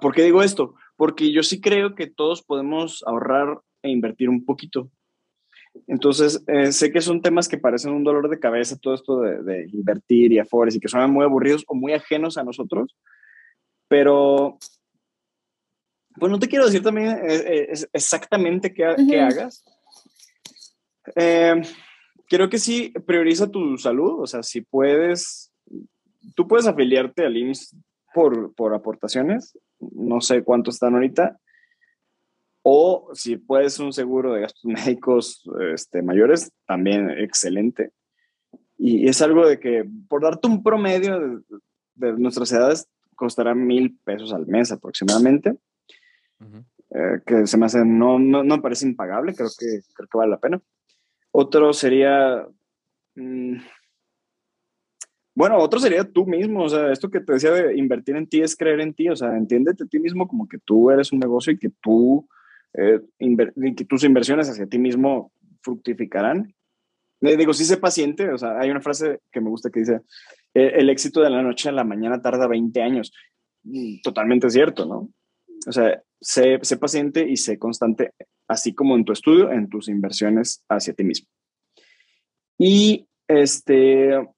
¿por qué digo esto? Porque yo sí creo que todos podemos ahorrar e invertir un poquito. Entonces, eh, sé que son temas que parecen un dolor de cabeza, todo esto de, invertir y afores y que son muy aburridos o muy ajenos a nosotros, pero pues no te quiero decir también eh, eh, exactamente qué, hagas. creo que sí, prioriza tu salud, o sea, si puedes, tú puedes afiliarte al IMSS por, por aportaciones, no sé cuánto están ahorita, o si puedes un seguro de gastos <laughs> médicos este, mayores, también excelente. Y es algo de que, por darte un promedio de, nuestras edades, costará mil pesos al mes aproximadamente. Eh, que se me hace, no, no, no, me parece impagable, creo que, creo que vale la pena. Otro sería, mm, bueno, otro sería tú mismo, o sea, esto que te decía de invertir en ti es creer en ti, o sea, entiéndete a ti mismo como que tú eres un negocio y que tú eh, que tus inversiones hacia ti mismo fructificarán. Le digo, sí sé paciente, o sea, hay una frase que me gusta que dice, eh, el éxito de la noche a la mañana tarda 20 años. Mm, totalmente cierto, ¿no? O sea, sé, sé paciente y sé constante, así como en tu estudio, en tus inversiones hacia ti mismo. Y este,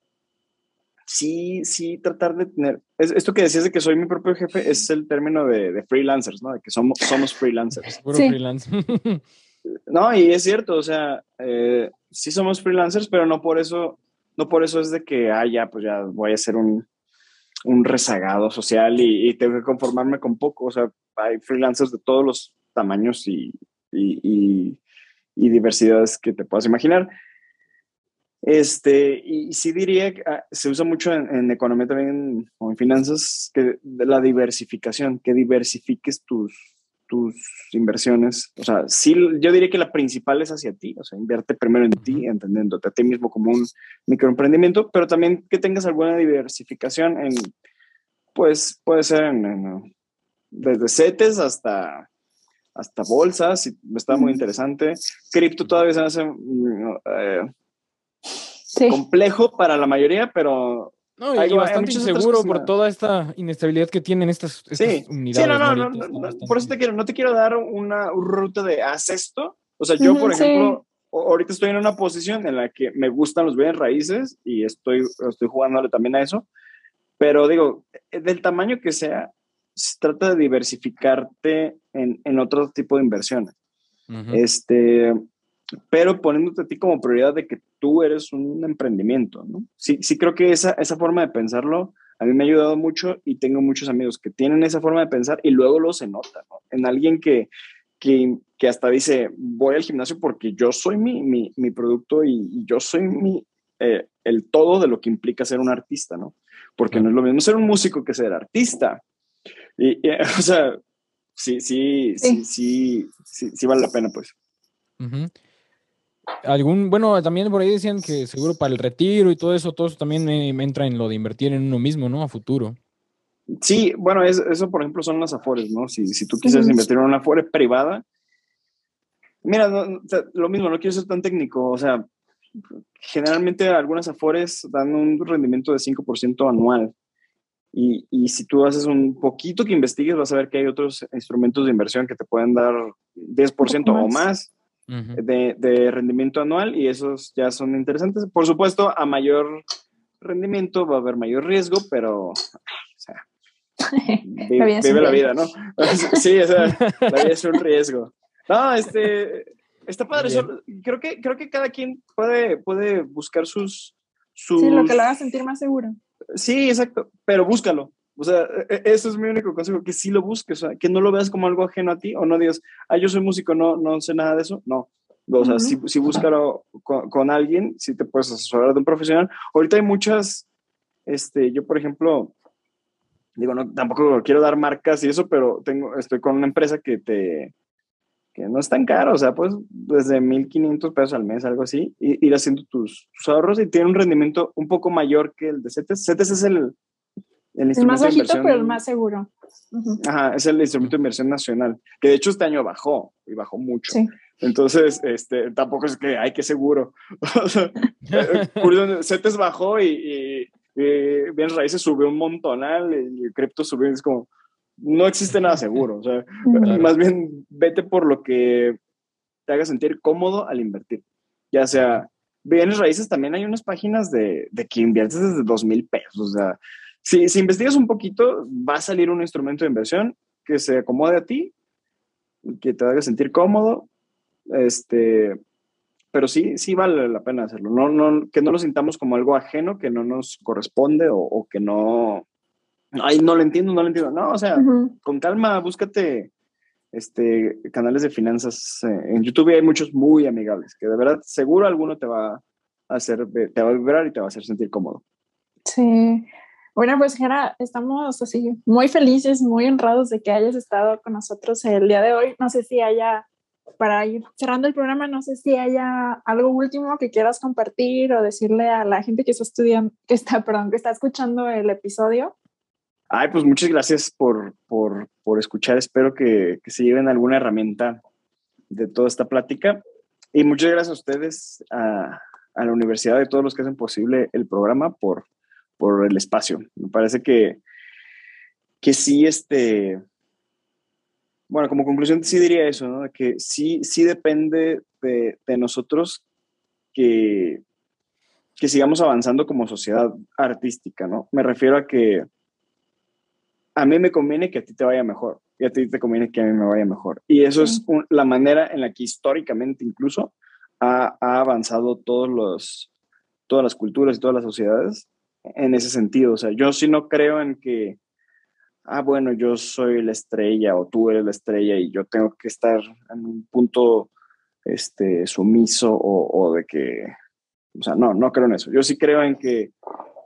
sí, sí, tratar de tener, esto que decías de que soy mi propio jefe es el término de, freelancers, ¿no? De que somos, somos freelancers. <laughs> no, y es cierto, o sea, eh, sí somos freelancers, pero no por eso, no por eso es de que, ah, ya, pues ya voy a ser un, un rezagado social y, tengo que conformarme con poco, o sea, hay freelancers de todos los tamaños y, y, y diversidades que te puedas imaginar. Este, y sí diría ah, se usa mucho en, economía también o en finanzas que la diversificación, que diversifiques tus, tus inversiones. O sea, sí, yo diría que la principal es hacia ti, o sea, invierte primero en ti, entendiéndote a ti mismo como un microemprendimiento, pero también que tengas alguna diversificación en, pues puede ser en, desde CETES hasta hasta bolsas, y está muy interesante. Cripto todavía se hace mm, eh, complejo para la mayoría, pero no, y bastante seguro por toda esta inestabilidad que tienen estas, unidades. Sí, no, no, no, por eso te quiero, no te quiero dar una, ruta de haz esto. O sea, yo, por ejemplo, ahorita estoy en una posición en la que me gustan los bienes raíces y estoy, estoy jugándole también a eso. Pero digo, del tamaño que sea, se trata de diversificarte en, en otro tipo de inversiones. Este, pero poniéndote a ti como prioridad de que tú eres un emprendimiento, ¿no? Sí, sí creo que esa, esa forma de pensarlo a mí me ha ayudado mucho y tengo muchos amigos que tienen esa forma de pensar y luego lo se nota, ¿no? En alguien que, que, que hasta dice, voy al gimnasio porque yo soy mi, mi, mi producto y, yo soy mi, eh, el todo de lo que implica ser un artista, ¿no? Porque no es lo mismo ser un músico que ser artista. Y, <laughs> o sea, sí, sí, sí, sí, sí, sí, vale la pena, pues. Algún, bueno, también por ahí decían que seguro para el retiro y todo eso, todo eso también me, entra en lo de invertir en uno mismo, ¿no? A futuro. Sí, bueno, eso por ejemplo son las afores, ¿no? Si, si tú quisieras invertir en una afore privada, mira, lo mismo, no quiero ser tan técnico, o sea, generalmente algunas afores dan un rendimiento de 5% anual. Y, y, si tú haces un poquito que investigues, vas a ver que hay otros instrumentos de inversión que te pueden dar 10% o más de, de, rendimiento anual y esos ya son interesantes. Por supuesto, a mayor rendimiento va a haber mayor riesgo, pero o sea, <laughs> vive, la vida, ¿no? <laughs> sí, o sea, la vida es un riesgo. No, este, está padre. creo, que, creo que cada quien puede, puede buscar sus, sus... Sí, lo que lo haga sentir más seguro. Sí, exacto, pero búscalo. O sea, e, e, eso es mi único consejo, que sí lo busques, o sea, que no lo veas como algo ajeno a ti o no digas, ah, yo soy músico, no, no sé nada de eso. No, o sea, si, si búscalo con, con, alguien, si te puedes asesorar de un profesional. Ahorita hay muchas, este, yo por ejemplo, digo, no, tampoco quiero dar marcas y eso, pero tengo, estoy con una empresa que te, que no es tan caro, o sea, pues desde 1.500 pesos al mes, algo así, y, ir haciendo tus, ahorros y tiene un rendimiento un poco mayor que el de CETES. CETES es el, el instrumento el más bajito, pero el más seguro. Ajá, es el instrumento de inversión nacional, que de hecho este año bajó, y bajó mucho. Entonces, este, tampoco es que hay que seguro. <laughs> o sea, CETES bajó y, y, bien raíces subió un montonal y cripto subió, es como, no existe nada seguro. O sea, más bien vete por lo que te haga sentir cómodo al invertir. Ya sea bienes raíces, también hay unas páginas de, de que inviertes desde dos mil pesos. O sea, si, si investigas un poquito, va a salir un instrumento de inversión que se acomode a ti, que te haga sentir cómodo. Este, pero sí, sí vale la pena hacerlo. No, no, que no lo sintamos como algo ajeno, que no nos corresponde o, o que no, ay, no lo entiendo, no lo entiendo. No, o sea, con calma, búscate este, canales de finanzas. Eh, en YouTube hay muchos muy amigables, que de verdad seguro alguno te va a hacer, te va a vibrar y te va a hacer sentir cómodo. Sí. Bueno, pues Gera, estamos así muy felices, muy honrados de que hayas estado con nosotros el día de hoy. No sé si haya, para ir cerrando el programa, no sé si haya algo último que quieras compartir o decirle a la gente que está estudiando, que está, perdón, que está escuchando el episodio. Ay, pues muchas gracias por, por, por escuchar. Espero que, que, se lleven alguna herramienta de toda esta plática. Y muchas gracias a ustedes, a, a, la universidad, de todos los que hacen posible el programa, por, por el espacio. Me parece que, que sí, este, bueno, como conclusión sí diría eso, ¿no? Que sí, sí depende de, de nosotros que, que sigamos avanzando como sociedad artística, ¿no? Me refiero a que a mí me conviene que a ti te vaya mejor y a ti te conviene que a mí me vaya mejor. Y eso es la manera en la que históricamente incluso ha, avanzado todos los, todas las culturas y todas las sociedades en ese sentido. O sea, yo sí no creo en que, ah, bueno, yo soy la estrella o tú eres la estrella y yo tengo que estar en un punto este, sumiso o, o de que, o sea, no, no creo en eso. Yo sí creo en que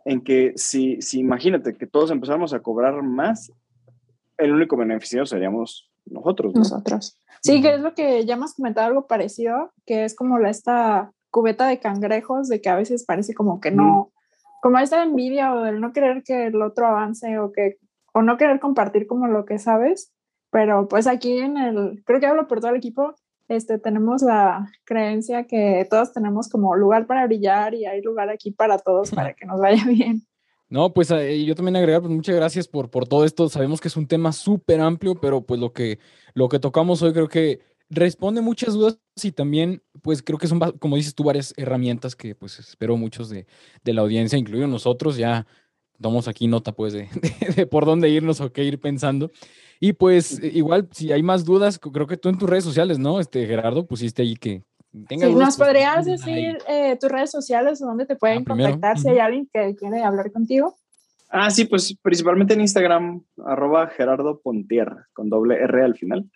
en que si, si imagínate que todos empezamos a cobrar más, el único beneficiado seríamos nosotros. Nosotros. Sí, que es lo que ya hemos comentado algo parecido, que es como la, esta cubeta de cangrejos, de que a veces parece como que no, como esta envidia o del no querer que el otro avance o que, o no querer compartir como lo que sabes, pero pues aquí en el, creo que hablo por todo el equipo, este, tenemos la creencia que todos tenemos como lugar para brillar y hay lugar aquí para todos para que nos vaya <laughs> bien. No, pues eh, yo también agregar, pues muchas gracias por, por todo esto. Sabemos que es un tema súper amplio, pero pues lo que, lo que tocamos hoy creo que responde muchas dudas y también, pues creo que son, como dices tú, varias herramientas que pues espero muchos de, de la audiencia, incluidos nosotros, ya tomamos aquí nota pues <laughs> de, de, por dónde irnos o qué ir pensando. Y pues igual, si hay más dudas, creo que tú en tus redes sociales, ¿no? Este Gerardo, pusiste ahí que tenga sí, ¿Nos pues, podrías decir eh, tus redes sociales o dónde te pueden ah, contactar si hay alguien que quiere hablar contigo? Ah, sí, pues principalmente en Instagram, arroba Gerardo Pontier, con doble R al final.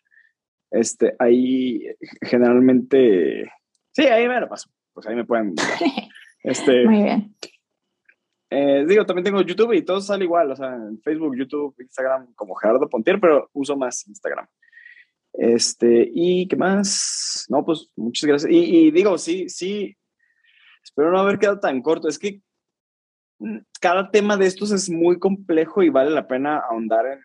Este, ahí generalmente, sí, ahí me lo paso, pues ahí me pueden. <laughs> Este, Muy bien. Eh, digo, también tengo YouTube y todo sale igual, o sea, en Facebook, YouTube, Instagram, como Gerardo Pontier, pero uso más Instagram. Este, y qué más? No, pues muchas gracias. Y, digo, sí, sí, espero no haber quedado tan corto. Es que cada tema de estos es muy complejo y vale la pena ahondar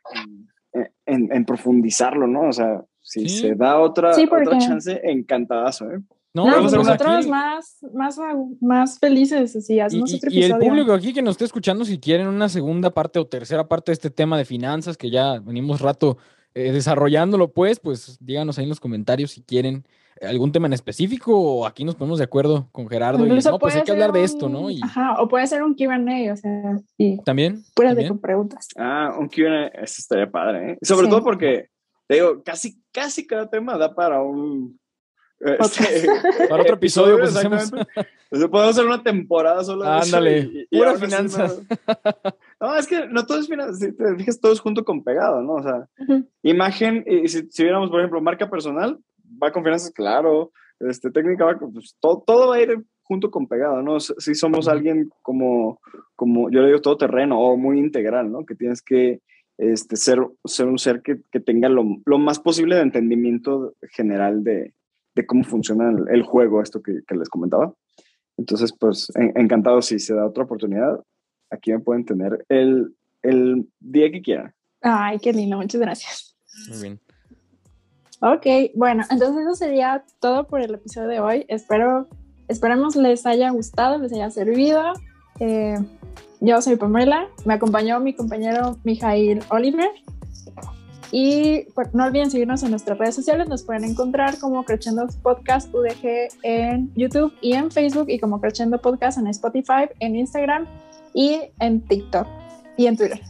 en, en, en, profundizarlo, ¿no? O sea, si se da otra, otra chance, encantadazo, ¿eh? No, no pues nosotros más, más, más felices, así, hacemos y, y el público aquí que nos esté escuchando, si quieren una segunda parte o tercera parte de este tema de finanzas, que ya venimos rato eh, desarrollándolo, pues, pues díganos ahí en los comentarios si quieren algún tema en específico o aquí nos ponemos de acuerdo con Gerardo y no, pues hay que hablar de esto, ¿no? Ajá, o puede ser un Q&A, o sea, y ¿También? Pura de con preguntas. Ah, un Q&A, eso estaría padre, ¿eh? Sobre todo porque, te digo, casi, casi cada tema da para un... Este, <laughs> para otro episodio, pues hacemos... podemos hacer una temporada solo de Ándale, pura finanzas. No, es que no todo es finanzas, si te fijas, todo es junto con pegado, ¿no? O sea, imagen, y si, si viéramos, por ejemplo, marca personal, va con finanzas, claro, este, técnica va, pues, todo, todo va a ir junto con pegado, ¿no? Si somos alguien como, como yo le digo, todo terreno o muy integral, ¿no? Que tienes que este, ser, ser un ser que, que tenga lo, lo, más posible de entendimiento general de, de cómo funciona el, juego, esto que, que, les comentaba. Entonces, pues, encantado si se da otra oportunidad, aquí me pueden tener el, el día que quieran. Ay, qué lindo, muchas gracias. Muy bien. Ok, bueno, entonces eso sería todo por el episodio de hoy. Espero, esperemos les haya gustado, les haya servido. Eh, yo soy Pamela, me acompañó mi compañero Mijail Oliver. Y pues, no olviden seguirnos en nuestras redes sociales, nos pueden encontrar como Crescendo Podcast UDG en YouTube y en Facebook y como Crescendo Podcast en Spotify, en Instagram y en TikTok y en Twitter.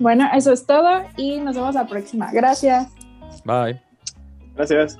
Bueno, eso es todo y nos vemos la próxima. Gracias. Bye. Gracias.